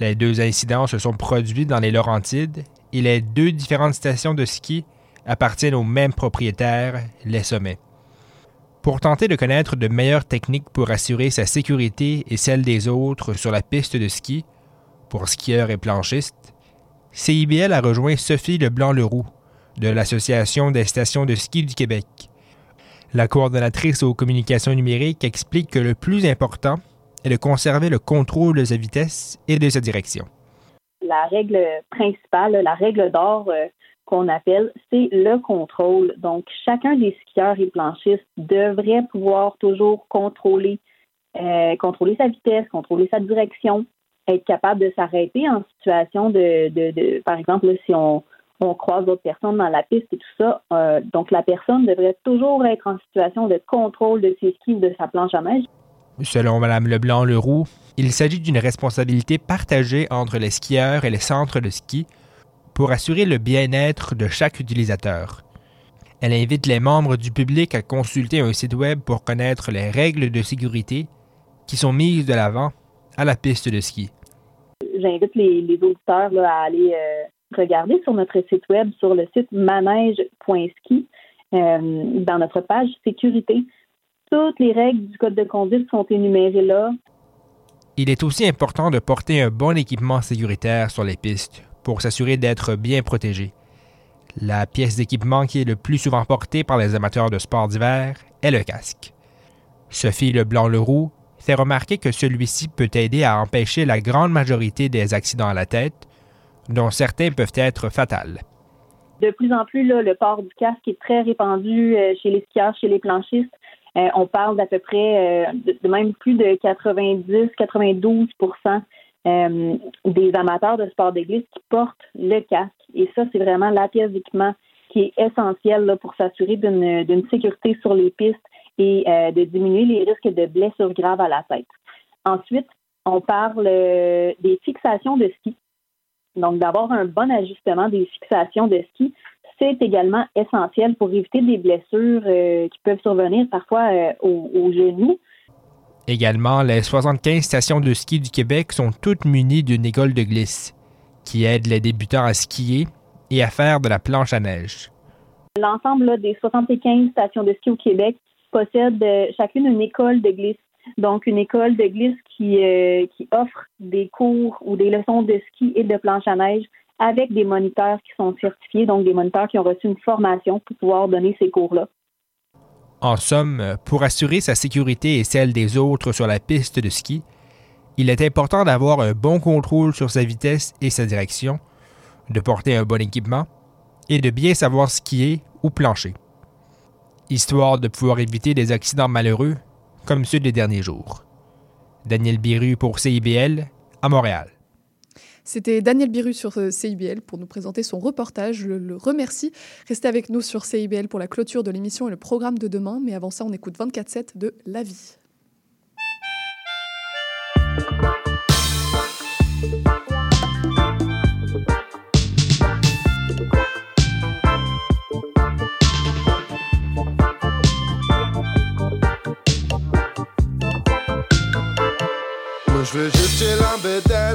Les deux incidents se sont produits dans les Laurentides et les deux différentes stations de ski appartiennent au même propriétaire, les sommets. Pour tenter de connaître de meilleures techniques pour assurer sa sécurité et celle des autres sur la piste de ski, pour skieurs et planchistes, CIBL a rejoint Sophie Leblanc-Leroux de l'Association des stations de ski du Québec. La coordonnatrice aux communications numériques explique que le plus important est de conserver le contrôle de sa vitesse et de sa direction. La règle principale, la règle d'or euh, qu'on appelle, c'est le contrôle. Donc, chacun des skieurs et planchistes devrait pouvoir toujours contrôler, euh, contrôler sa vitesse, contrôler sa direction, être capable de s'arrêter en situation de, par exemple, si on, on croise d'autres personnes dans la piste et tout ça. Euh, donc, la personne devrait toujours être en situation de contrôle de ses skis ou de sa planche à neige. Selon Mme Leblanc-Leroux, il s'agit d'une responsabilité partagée entre les skieurs et les centres de ski pour assurer le bien-être de chaque utilisateur. Elle invite les membres du public à consulter un site web pour connaître les règles de sécurité qui sont mises de l'avant à la piste de ski. J'invite les, les auditeurs là, à aller euh, regarder sur notre site web, sur le site manège.ski, euh, dans notre page sécurité. Toutes les règles du code de conduite sont énumérées là. Il est aussi important de porter un bon équipement sécuritaire sur les pistes pour s'assurer d'être bien protégé. La pièce d'équipement qui est le plus souvent portée par les amateurs de sport d'hiver est le casque. Sophie Leblanc-Leroux fait remarquer que celui-ci peut aider à empêcher la grande majorité des accidents à la tête, dont certains peuvent être fatals. De plus en plus, le port du casque est très répandu euh, chez les skieurs, chez les planchistes. Euh, on parle d'à peu près euh, de, même plus de 90-92 euh, des amateurs de sport de glisse qui portent le casque. Et ça, c'est vraiment la pièce d'équipement qui est essentielle pour s'assurer d'une sécurité sur les pistes et euh, de diminuer les risques de blessures graves à la tête. Ensuite, on parle euh, des fixations de ski. Donc, d'avoir un bon ajustement des fixations de ski, c'est également essentiel pour éviter des blessures qui peuvent survenir parfois aux genoux Également, les 75 stations de ski du Québec sont toutes munies d'une école de glisse qui aide les débutants à skier et à faire de la planche à neige. L'ensemble des 75 stations de ski au Québec possèdent euh, chacune une école de glisse. Donc, une école de glisse euh, qui offre des cours ou des leçons de ski et de planche à neige avec des moniteurs qui sont certifiés, donc des moniteurs qui ont reçu une formation pour pouvoir donner ces cours-là. En somme, pour assurer sa sécurité et celle des autres sur la piste de ski, il est important d'avoir un bon contrôle sur sa vitesse et sa direction, de porter un bon équipement et de bien savoir skier ou plancher, histoire de pouvoir éviter des accidents malheureux comme ceux des derniers jours. Daniel Biru pour CIBL à Montréal. C'était Daniel Biru sur euh, CIBL pour nous présenter son reportage. Je le remercie. Restez avec nous sur CIBL pour la clôture de l'émission et le programme de demain. Mais avant ça, on écoute 24-7 de La vie. Je veux juste chill en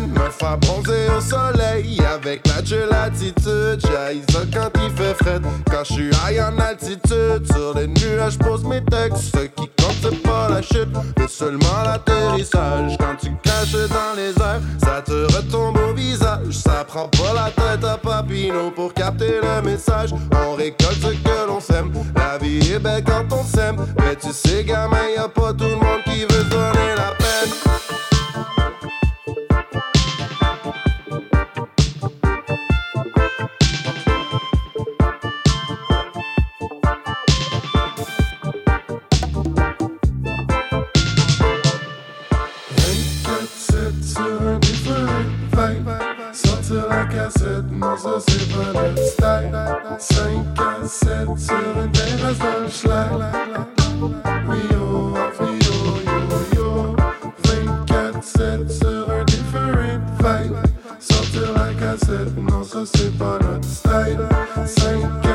me faire bronzer au soleil avec la latitude. J'haïs ça quand il fait frais, quand je suis high en altitude. Sur les nuages, pose mes textes. Ce qui compte, c'est pas la chute, mais seulement l'atterrissage. Quand tu caches dans les airs, ça te retombe au visage. Ça prend pas la tête à Papineau pour capter le message. On récolte ce que l'on sème. La vie est belle quand on s'aime. Mais tu sais, gamin, y a pas tout le monde qui veut donner la peine. 7, non ça c'est pas le style 5 à 7 sur une terrasse dans le schlag Oui yo, oui yo, yo, yo 24, 7 sur un different vibe Sortir la cassette, non ça c'est pas notre style 5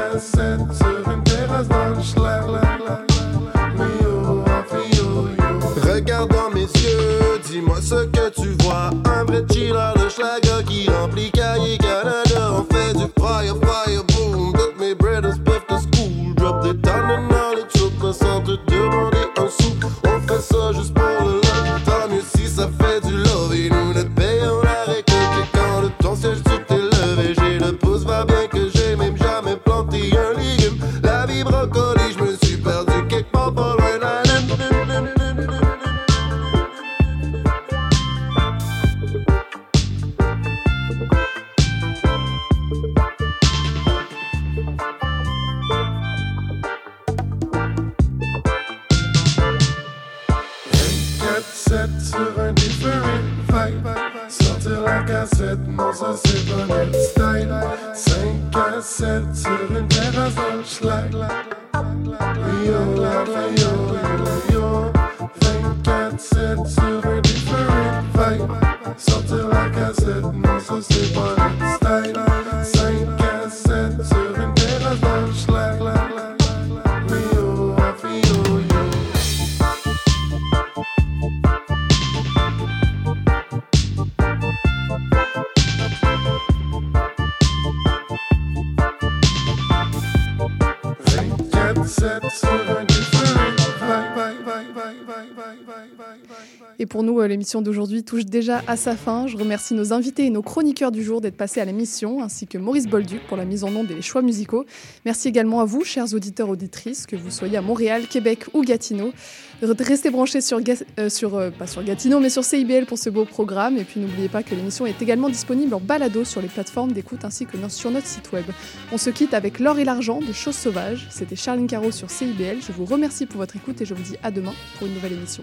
set sitting deras omslag Vi jobbar, vi jobbar, jag Tänk att set sitting different vibe Så tillbaka sätt måste se på ett style pour nous, euh, l'émission d'aujourd'hui touche déjà à sa fin. Je remercie nos invités et nos chroniqueurs du jour d'être passés à l'émission, ainsi que Maurice Bolduc pour la mise en onde des choix musicaux. Merci également à vous, chers auditeurs auditrices, que vous soyez à Montréal, Québec ou Gatineau. Restez branchés sur, euh, euh, pas sur Gatineau, mais sur CIBL pour ce beau programme. Et puis n'oubliez pas que l'émission est également disponible en balado sur les plateformes d'écoute ainsi que sur notre site web. On se quitte avec L'or et l'argent de Choses Sauvages. C'était Charline Caro sur CIBL. Je vous remercie pour votre écoute et je vous dis à demain pour une nouvelle émission.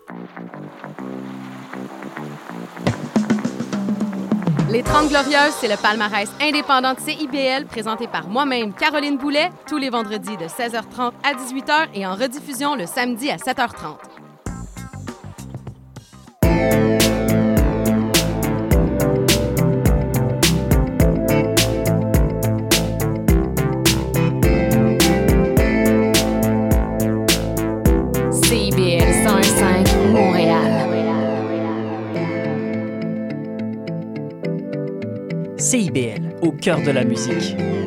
30 Glorieuses, c'est le palmarès indépendant de CIBL présenté par moi-même, Caroline Boulet, tous les vendredis de 16h30 à 18h et en rediffusion le samedi à 7h30. De la musique.